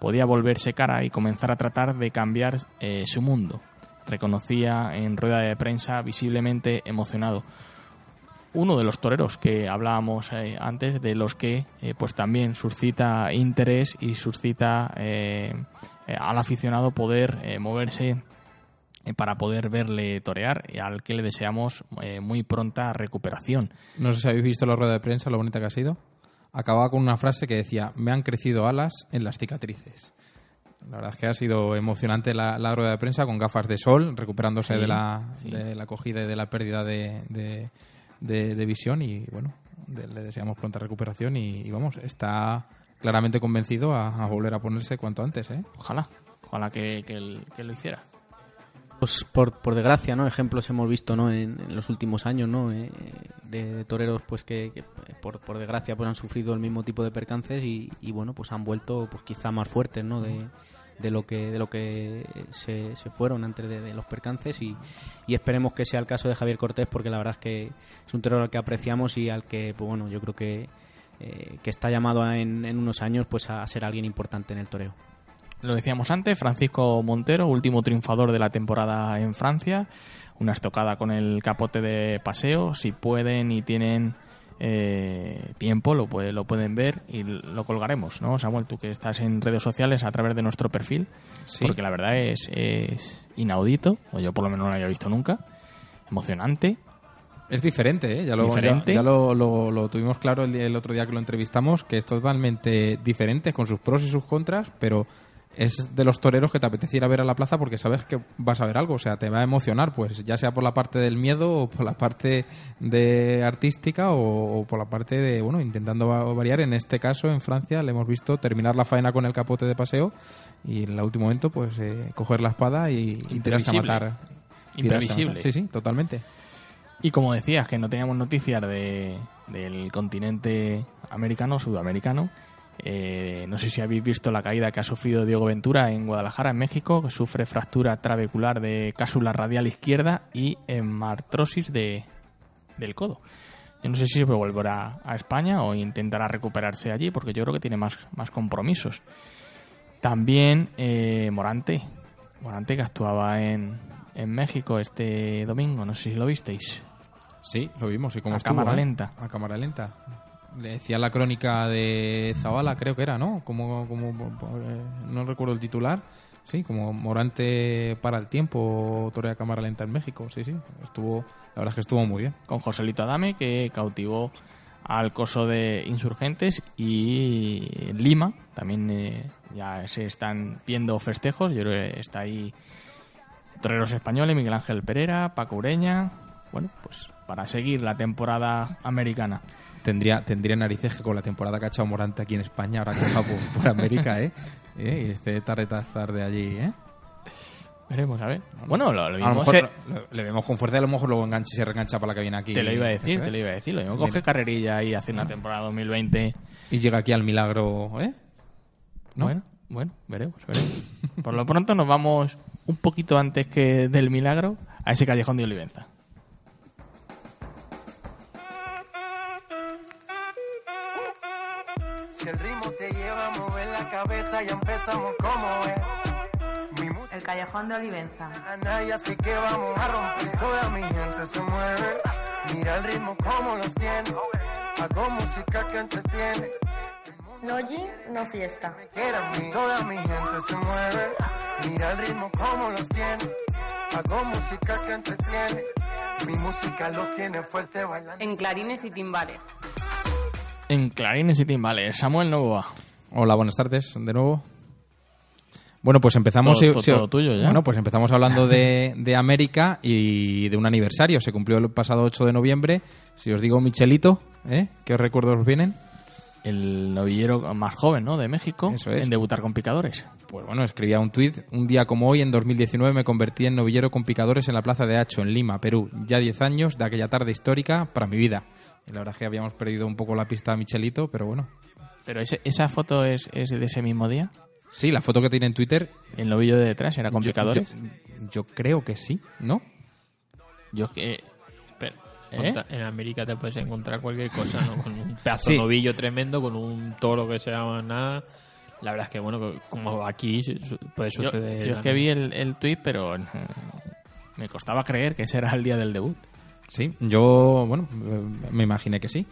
podía volverse cara y comenzar a tratar de cambiar eh, su mundo. Reconocía en rueda de prensa visiblemente emocionado. Uno de los toreros que hablábamos eh, antes, de los que eh, pues también suscita interés y suscita al aficionado poder moverse para poder verle torear y al que le deseamos muy pronta recuperación. No sé si habéis visto la rueda de prensa, lo bonita que ha sido. Acababa con una frase que decía, me han crecido alas en las cicatrices. La verdad es que ha sido emocionante la, la rueda de prensa con gafas de sol, recuperándose Sí, de, la, sí. de la acogida y de la pérdida de, de, de- de visión y bueno, le deseamos pronta recuperación y, y vamos, está claramente convencido a, a volver a ponerse cuanto antes. ¿eh? Ojalá, ojalá que, que lo hiciera. Pues por, por desgracia, ¿no? Ejemplos hemos visto, ¿no? En, los últimos años, ¿no? Eh, de, toreros, pues que, que, por, por desgracia, pues han sufrido el mismo tipo de percances y, y, bueno, pues han vuelto, pues quizá más fuertes, ¿no? De, lo que de lo que se, se fueron antes de, los percances y, y esperemos que sea el caso de Javier Cortés porque la verdad es que es un torero al que apreciamos y al que, pues bueno, yo creo que eh, que está llamado a- en, en unos años pues a ser alguien importante en el toreo. Lo decíamos antes, Francisco Montero, último triunfador de la temporada en Francia, una estocada con el capote de paseo, si pueden y tienen eh, tiempo lo, puede- lo pueden ver y lo colgaremos, ¿no? Samuel, tú que estás en redes sociales a través de nuestro perfil, Sí. porque la verdad es, es inaudito, o yo por lo menos no lo había visto nunca, emocionante, Es diferente, ¿eh? ya, lo, Diferente. ya, ya lo, lo- lo tuvimos claro el, el otro día que lo entrevistamos, que es totalmente diferente, con sus pros y sus contras, pero es de los toreros que te apeteciera ver a la plaza porque sabes que vas a ver algo, o sea, te va a emocionar, pues ya sea por la parte del miedo o por la parte de artística o, o por la parte de, bueno, intentando va- variar. En este caso, en Francia, le hemos visto terminar la faena con el capote de paseo y en el último momento, pues, eh, coger la espada y, y tirarse a matar. Tirarse a Imprevisible. matar. Sí, sí, totalmente. Y como decías, que no teníamos noticias de, del continente americano, sudamericano, eh, no sé si habéis visto la caída que ha sufrido Diego Ventura en Guadalajara, en México, que sufre fractura trabecular de cápsula radial izquierda y hemartrosis de, del codo. Yo no sé si volverá a España o intentará recuperarse allí, porque yo creo que tiene más, más compromisos. También eh, Morante, Morante que actuaba en, en México este domingo, no sé si lo visteis. Sí, lo vimos. Y como A cámara lenta. A cámara lenta. Le decía la crónica de Zavala, creo que era, ¿no? Como, como eh, no recuerdo el titular. Sí, como Morante para el tiempo, torea a cámara lenta en México. Sí, sí. Estuvo, la verdad es que estuvo muy bien. Con Joselito Adame, que cautivó al coso de insurgentes y Lima también eh, ya se están viendo festejos. Yo creo que está ahí toreros españoles, Miguel Ángel Pereira, Paco Ureña, bueno, pues para seguir la temporada americana. Tendría, tendría narices que con la temporada que ha echado Morante aquí en España, ahora que va por, por América, ¿eh? ¿eh? Y este tarretazar de allí, ¿eh? Veremos, a ver. Bueno, lo, lo A mismo lo mejor se- lo- le vemos con fuerza y a lo mejor luego engancha y se reengancha para la que viene aquí. Te lo iba a decir, te lo iba a decir. Lo mismo Mira. coge carrerilla y hace una temporada 2020. Y llega aquí al milagro, ¿eh? ¿No? Bueno, bueno, veremos, veremos. Por lo pronto nos vamos un poquito antes que del milagro a ese callejón de Olivenza. Si el ritmo te lleva a mover la cabeza, ya empezamos como es. Mi música El Callejón de Olivenza. a nadie, así que vamos a romper. Toda mi gente se mueve. Mira el ritmo como los tiene. Hago música que entretiene. No no fiesta. Quiere a mí. Toda mi gente se mueve. Mira el ritmo como los tiene. Hago música que entretiene. Mi música los tiene fuerte bailando. En clarines y timbales. En clarines y timbales, Samuel Novoa. Hola, buenas tardes de nuevo. Bueno, pues empezamos. Todo- tuyo ya. Bueno, pues empezamos hablando de, de América y de un aniversario. Se cumplió el pasado 8 de noviembre. Si os digo Michelito, ¿eh? ¿qué recuerdos os vienen? El novillero más joven, ¿no? De México. Eso es. En debutar con picadores. Pues bueno, escribía un tuit. Un día como hoy, en 2019, me convertí en novillero con picadores en la plaza de Hacho, en Lima, Perú. Ya 10 años de aquella tarde histórica para mi vida. Y la verdad es que habíamos perdido un poco la pista a Michelito, pero bueno. Pero ese- esa foto es, es de ese mismo día. Sí, la foto que tiene en Twitter. El novillo de detrás era con Yo- picadores. Yo, yo creo que sí, ¿no? Yo que. ¿Eh? En América te puedes encontrar cualquier cosa, ¿no? Con un pedazo Sí. de novillo tremendo, con un toro que se llama nada. La verdad es que, bueno, que como aquí puede Yo, suceder. yo es que vi el, el tuit, pero eh, me costaba creer que ese era el día del debut. Sí, yo, bueno, eh, me imaginé que sí.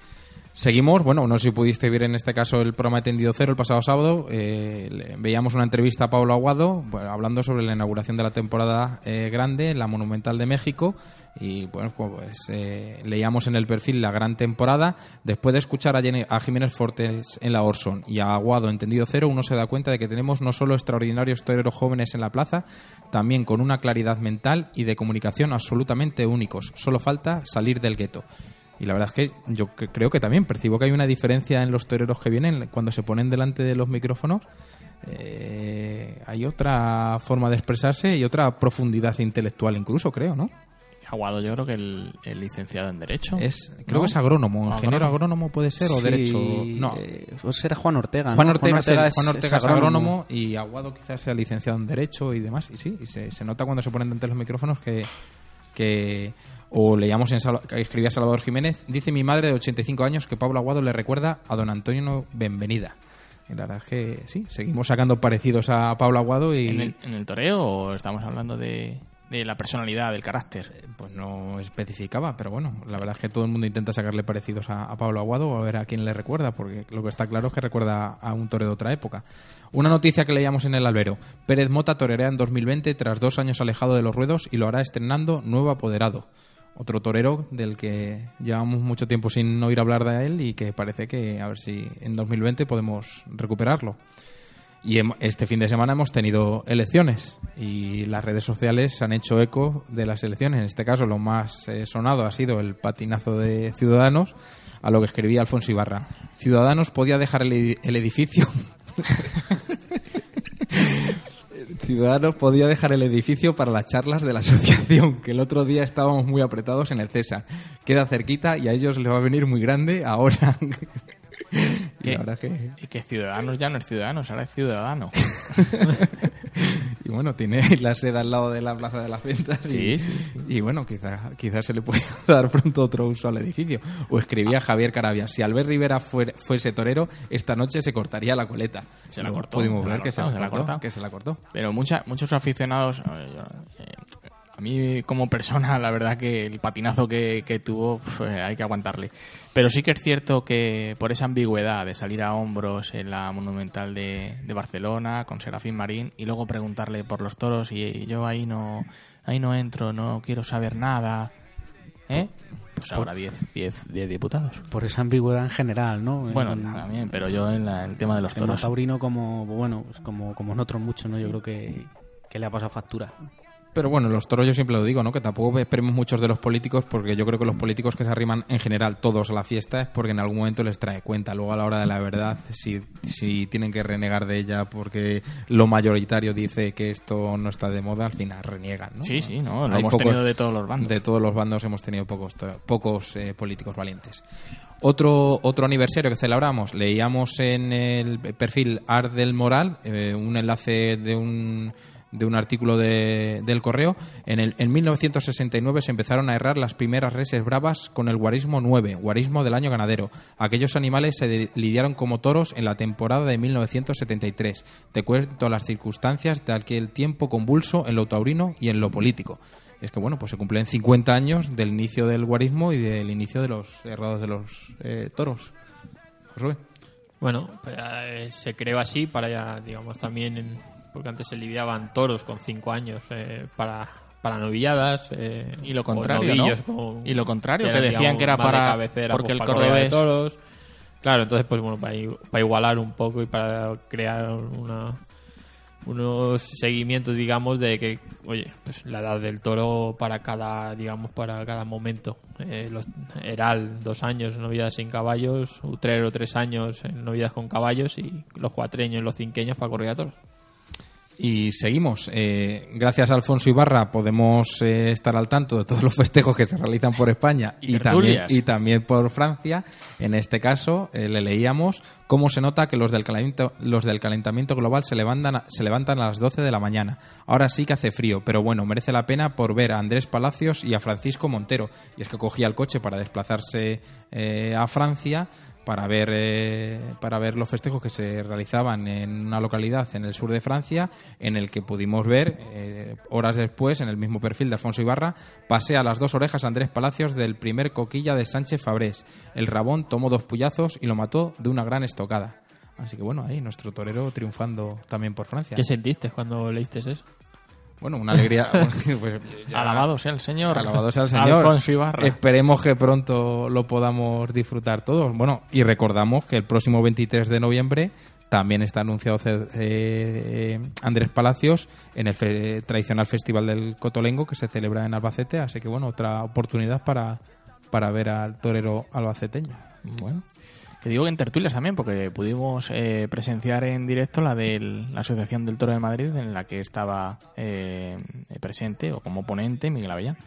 Seguimos, bueno, no sé si pudiste ver en este caso el programa Tendido Cero el pasado sábado. eh, veíamos una entrevista a Pablo Aguado hablando sobre la inauguración de la temporada eh, grande, la Monumental de México. Y bueno, pues eh, leíamos en el perfil la gran temporada. Después de escuchar a Jiménez Fortes en la Orson y a Aguado en Tendido Cero, uno se da cuenta de que tenemos no solo extraordinarios toreros jóvenes en la plaza, también con una claridad mental y de comunicación absolutamente únicos. Solo falta salir del gueto. Y la verdad es que yo creo que también percibo que hay una diferencia en los toreros que vienen cuando se ponen delante de los micrófonos. eh, hay otra forma de expresarse y otra profundidad intelectual incluso, creo, ¿no? Aguado, yo creo que el, el licenciado en Derecho. Es, creo ¿no? que es agrónomo, ingeniero agrónomo puede ser o Sí, derecho. No, eh, pues era Juan Ortega. ¿no? Juan Ortega, es, el- es- Juan es Ortega es agrónomo y Aguado quizás sea licenciado en Derecho y demás. Y sí, y se, se nota cuando se ponen delante de los micrófonos que, que o leíamos en Sal- escribía Salvador Jiménez, dice mi madre de 85 años que Pablo Aguado le recuerda a don Antonio Benvenida. Y la verdad es que sí, seguimos sacando parecidos a Pablo Aguado y ¿En el, en el toreo o estamos hablando de, de la personalidad, del carácter? pues no especificaba, pero bueno, la verdad es que todo el mundo intenta sacarle parecidos a, a Pablo Aguado a ver a quién le recuerda, porque lo que está claro es que recuerda a un torero de otra época. Una noticia que leíamos en el albero. Pérez Mota torerea en 2020 tras dos años alejado de los ruedos y lo hará estrenando nuevo apoderado. Otro torero del que llevamos mucho tiempo sin oír hablar de él y que parece que a ver si en 2020 podemos recuperarlo. Y este fin de semana hemos tenido elecciones y las redes sociales han hecho eco de las elecciones. En este caso, lo más eh, sonado ha sido el patinazo de Ciudadanos, a lo que escribía Alfonso Ibarra. Ciudadanos podía dejar el edificio. Ciudadanos podía dejar el edificio para las charlas de la asociación, que el otro día estábamos muy apretados en el César. Queda cerquita y a ellos les va a venir muy grande ahora. Y la verdad es que Y que Ciudadanos ya no es Ciudadanos, ahora es Ciudadano. y bueno, tiene la sede al lado de la Plaza de las Ventas. y, Sí, sí, sí. y bueno, quizás quizás se le puede dar pronto otro uso al edificio. O escribía Javier Carabia, si Albert Rivera fuera- fuese torero, esta noche se cortaría la coleta. Se la cortó. Pudimos ver que se la, cortó, que se la cortó. Pero mucha, muchos aficionados, eh, eh, a mí como persona, la verdad que el patinazo que, que tuvo pf, eh, hay que aguantarle. Pero sí que es cierto que por esa ambigüedad de salir a hombros en la Monumental de, de Barcelona con Serafín Marín y luego preguntarle por los toros y yo ahí no, ahí no entro, no quiero saber nada, ¿eh? Pues ahora 10 10 10 diputados. Por esa ambigüedad en general, ¿no? Bueno, En- también, pero yo en la- el tema de los el toros. taurino como, bueno, pues como, como en otros muchos, ¿no? Yo creo que, que le ha pasado factura. Pero bueno, los toros yo siempre lo digo, ¿no? Que tampoco esperemos muchos de los políticos porque yo creo que los políticos que se arriman en general todos a la fiesta es porque en algún momento les trae cuenta. Luego a la hora de la verdad, si, si tienen que renegar de ella porque lo mayoritario dice que esto no está de moda, al final reniegan, ¿no? Sí, sí, no, lo Hay hemos tenido de todos los bandos. De todos los bandos hemos tenido pocos, pocos eh, políticos valientes. Otro, otro aniversario que celebramos, leíamos en el perfil Art del Moral, eh, un enlace de un, de un artículo de- del correo. En, el, en 1969 se empezaron a errar las primeras reses bravas con el guarismo 9, guarismo del año ganadero. Aquellos animales se lidiaron como toros en la temporada de 1973. Te cuento las circunstancias de aquel tiempo convulso en lo taurino y en lo político. Es que, bueno, pues se cumplen 50 años del inicio del guarismo y del inicio de los errados de los eh, toros. Josué. Bueno, pues, eh, se creó así para ya, digamos, también, porque antes se lidiaban toros con cinco años eh, para, para novilladas. eh, Y lo contrario, novillos ¿no? con- Y lo contrario, que decían que era para- cabecera, porque pues, el para correr de cordobés- toros. Claro, entonces, pues bueno, para, igualar un poco y para crear una, unos seguimientos, digamos, de que, oye, pues la edad del toro para cada, digamos, para cada momento. Eh, los Heral, dos años, novidas sin caballos, Utrero, tres años, en novidas con caballos y los cuatreños, los cinqueños para correr a toros. Y seguimos. Eh, gracias a Alfonso Ibarra podemos eh, estar al tanto de todos los festejos que se realizan por España Y y, también, tertulias. y también por Francia. En este caso eh, le leíamos cómo se nota que los del calentamiento, los del calentamiento global se levantan, a- se levantan a las 12 de la mañana. Ahora sí que hace frío, pero bueno, merece la pena por ver a Andrés Palacios y a Francisco Montero. Y es que cogía el coche para desplazarse a Francia para ver eh, para ver los festejos que se realizaban en una localidad en el sur de Francia en el que pudimos ver eh, horas después en el mismo perfil de Alfonso Ibarra pasé a las dos orejas Andrés Palacios del primer coquilla de Sánchez Fabrés. El rabón tomó dos puyazos y lo mató de una gran estocada. Así que bueno ahí nuestro torero triunfando también por Francia. ¿Qué sentiste cuando leíste eso? Bueno, una alegría. pues, ya- Alabado sea el Señor. Alabado sea el Señor. Alfonso Ibarra. Esperemos que pronto lo podamos disfrutar todos. Bueno, y recordamos que el próximo 23 de noviembre también está anunciado eh, eh, Andrés Palacios en el fe- tradicional Festival del Cotolengo que se celebra en Albacete. Así que, bueno, otra oportunidad para, para ver al torero albaceteño. Bueno. Que digo que en tertulias también, porque pudimos eh, presenciar en directo la de la Asociación del Toro de Madrid, en la que estaba eh, presente o como ponente Miguel Avellán.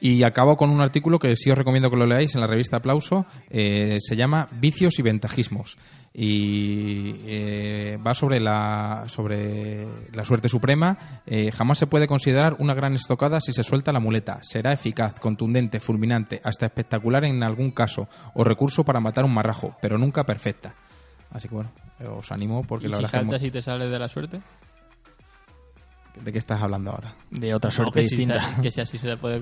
Y acabo con un artículo que sí os recomiendo que lo leáis en la revista Aplauso. eh, se llama Vicios y Ventajismos. Y eh, va sobre la, sobre la suerte suprema. Eh, jamás se puede considerar una gran estocada si se suelta la muleta. Será eficaz, contundente, fulminante, hasta espectacular en algún caso, o recurso para matar un marrajo, pero nunca perfecta. Así que bueno, os animo porque ¿Y la si verdad es que saltas y te sales de la suerte? ¿De qué estás hablando ahora? De otra No, suerte que si distinta. que si así se le puede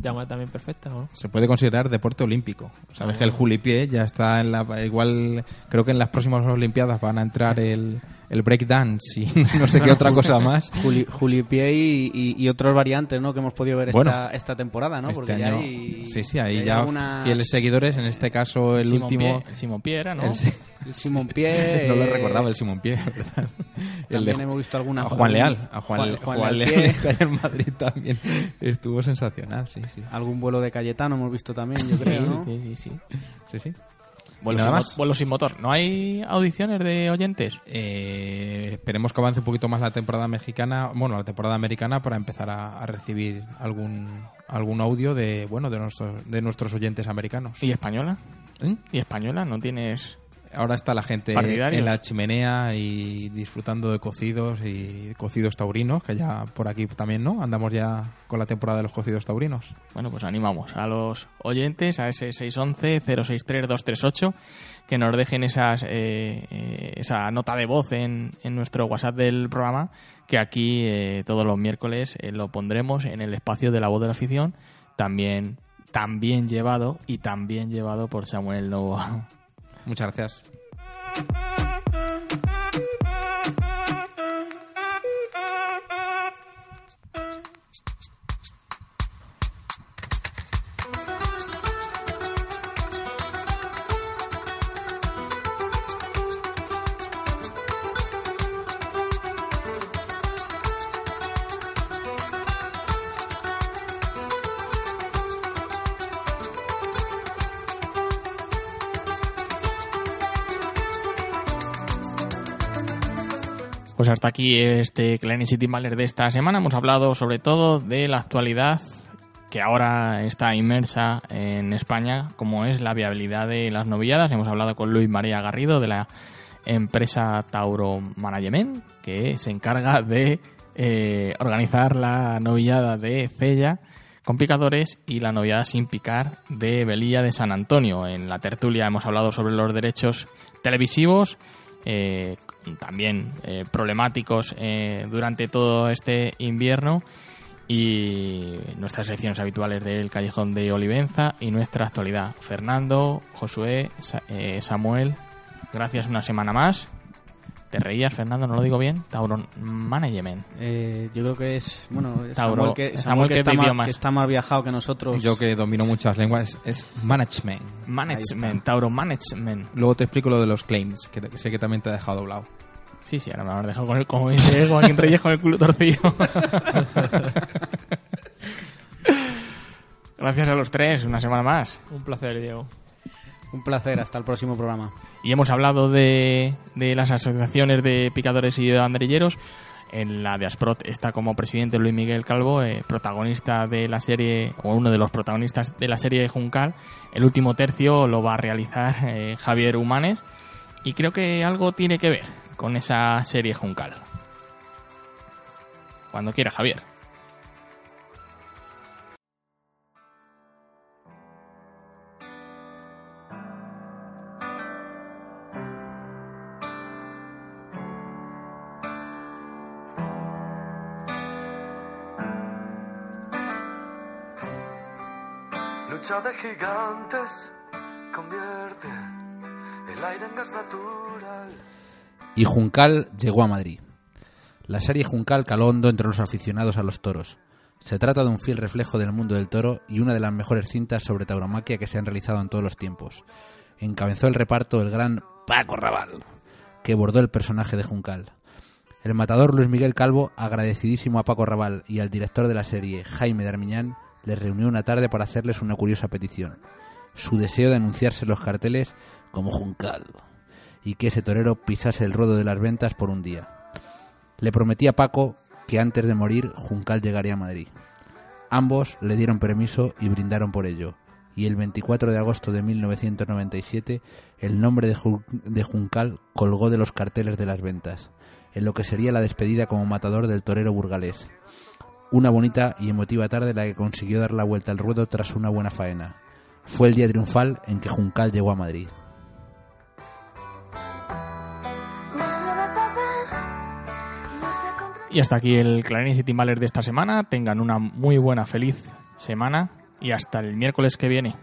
llamar también perfecta, ¿no? se puede considerar deporte olímpico. Sabes Ah. que el julipié ya está en la igual creo que en las próximas olimpiadas van a entrar el el breakdance y no sé qué otra cosa más. Juli, Julipié y, y, y otras variantes ¿no? que hemos podido ver Bueno, esta, esta temporada, ¿no? Este Porque ya año- hay, sí, sí, ahí ya algunas- fieles seguidores, en este caso el último Pie- Simón Pie era, ¿no? El, El Simón Pie, no lo eh, recordaba el Simón Pie, ¿verdad? El También de- hemos visto alguna a Juan Leal, a Juan, Juan- Juan, Juan Leal Leal este año en Madrid también estuvo sensacional, sí, sí. Algún vuelo de Cayetano hemos visto también, yo creo, ¿no? Sí, sí, sí. Sí, sí. Vuelo ¿Y nada sin, más? mo- vuelo sin motor. ¿No hay audiciones de oyentes? Eh, esperemos que avance un poquito más la temporada mexicana, bueno, la temporada americana para empezar a, a recibir algún algún audio de bueno de nuestros de nuestros oyentes americanos. ¿Y española? ¿Eh? ¿Y española? ¿No tienes...? Ahora está la gente ¿Partidarios? en la chimenea y disfrutando de cocidos y cocidos taurinos, que ya por aquí también, ¿no? Andamos ya con la temporada de los cocidos taurinos. Bueno, pues animamos a los oyentes, a ese 611-063-238, que nos dejen esas, eh, eh, esa nota de voz en, en nuestro WhatsApp del programa, que aquí eh, todos los miércoles eh, lo pondremos en el espacio de la voz de la afición, también, también llevado y también llevado por Samuel Novo. Muchas gracias. Hasta aquí este Klein City Baller de esta semana. Hemos hablado sobre todo de la actualidad que ahora está inmersa en España, como es la viabilidad de las novilladas. Hemos hablado con Luis María Garrido de la empresa Tauro Management, que se encarga de eh, organizar la novillada de Cella con picadores y la novillada sin picar de Velilla de San Antonio. En la tertulia hemos hablado sobre los derechos televisivos, eh, también eh, problemáticos eh, durante todo este invierno y nuestras secciones habituales del Callejón de Olivenza y nuestra actualidad. Fernando, Josué, Sa- Samuel, gracias una semana más. ¿Te reías, Fernando? ¿No lo digo bien? Tauro Management. Eh, yo creo que es, bueno, es Tauro- Samuel que, Samuel Samuel que que está, más, que está más viajado que nosotros. Yo que domino muchas lenguas es management. Management, Tauro Management. Luego te explico lo de los claims, que te- sé que también te ha dejado doblado. Sí, sí, ahora me habrás dejado con el, como dice Joaquín Reyes, con el culo torcido. Gracias a los tres, una semana más. Un placer, Diego. Un placer, hasta el próximo programa. Y hemos hablado de, de las asociaciones de picadores y de banderilleros. En la de Asprot está como presidente Luis Miguel Calvo, eh, protagonista de la serie, o uno de los protagonistas de la serie Juncal. El último tercio lo va a realizar eh, Javier Humanes. Y creo que algo tiene que ver con esa serie Juncal. Cuando quiera, Javier. Gigantes natural. Y Juncal llegó a Madrid. La serie Juncal caló hondo entre los aficionados a los toros. Se trata de un fiel reflejo del mundo del toro y una de las mejores cintas sobre tauromaquia que se han realizado en todos los tiempos. Encabezó el reparto el gran Paco Raval, que bordó el personaje de Juncal. El matador Luis Miguel Calvo, agradecidísimo a Paco Raval y al director de la serie, Jaime de Armiñán, les reunió una tarde para hacerles una curiosa petición. Su deseo de anunciarse los carteles como Juncal y que ese torero pisase el ruedo de las ventas por un día. Le prometí a Paco que antes de morir Juncal llegaría a Madrid. Ambos le dieron permiso y brindaron por ello. Y el 24 de agosto de 1997 el nombre de, de Juncal colgó de los carteles de las ventas, en lo que sería la despedida como matador del torero burgalés. Una bonita y emotiva tarde la que consiguió dar la vuelta al ruedo tras una buena faena. Fue el día triunfal en que Juncal llegó a Madrid. Y hasta aquí el Clarín y Timbales de esta semana. Tengan una muy buena, feliz semana y hasta el miércoles que viene.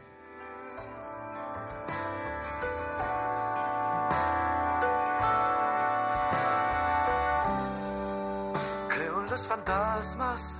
Creo en los fantasmas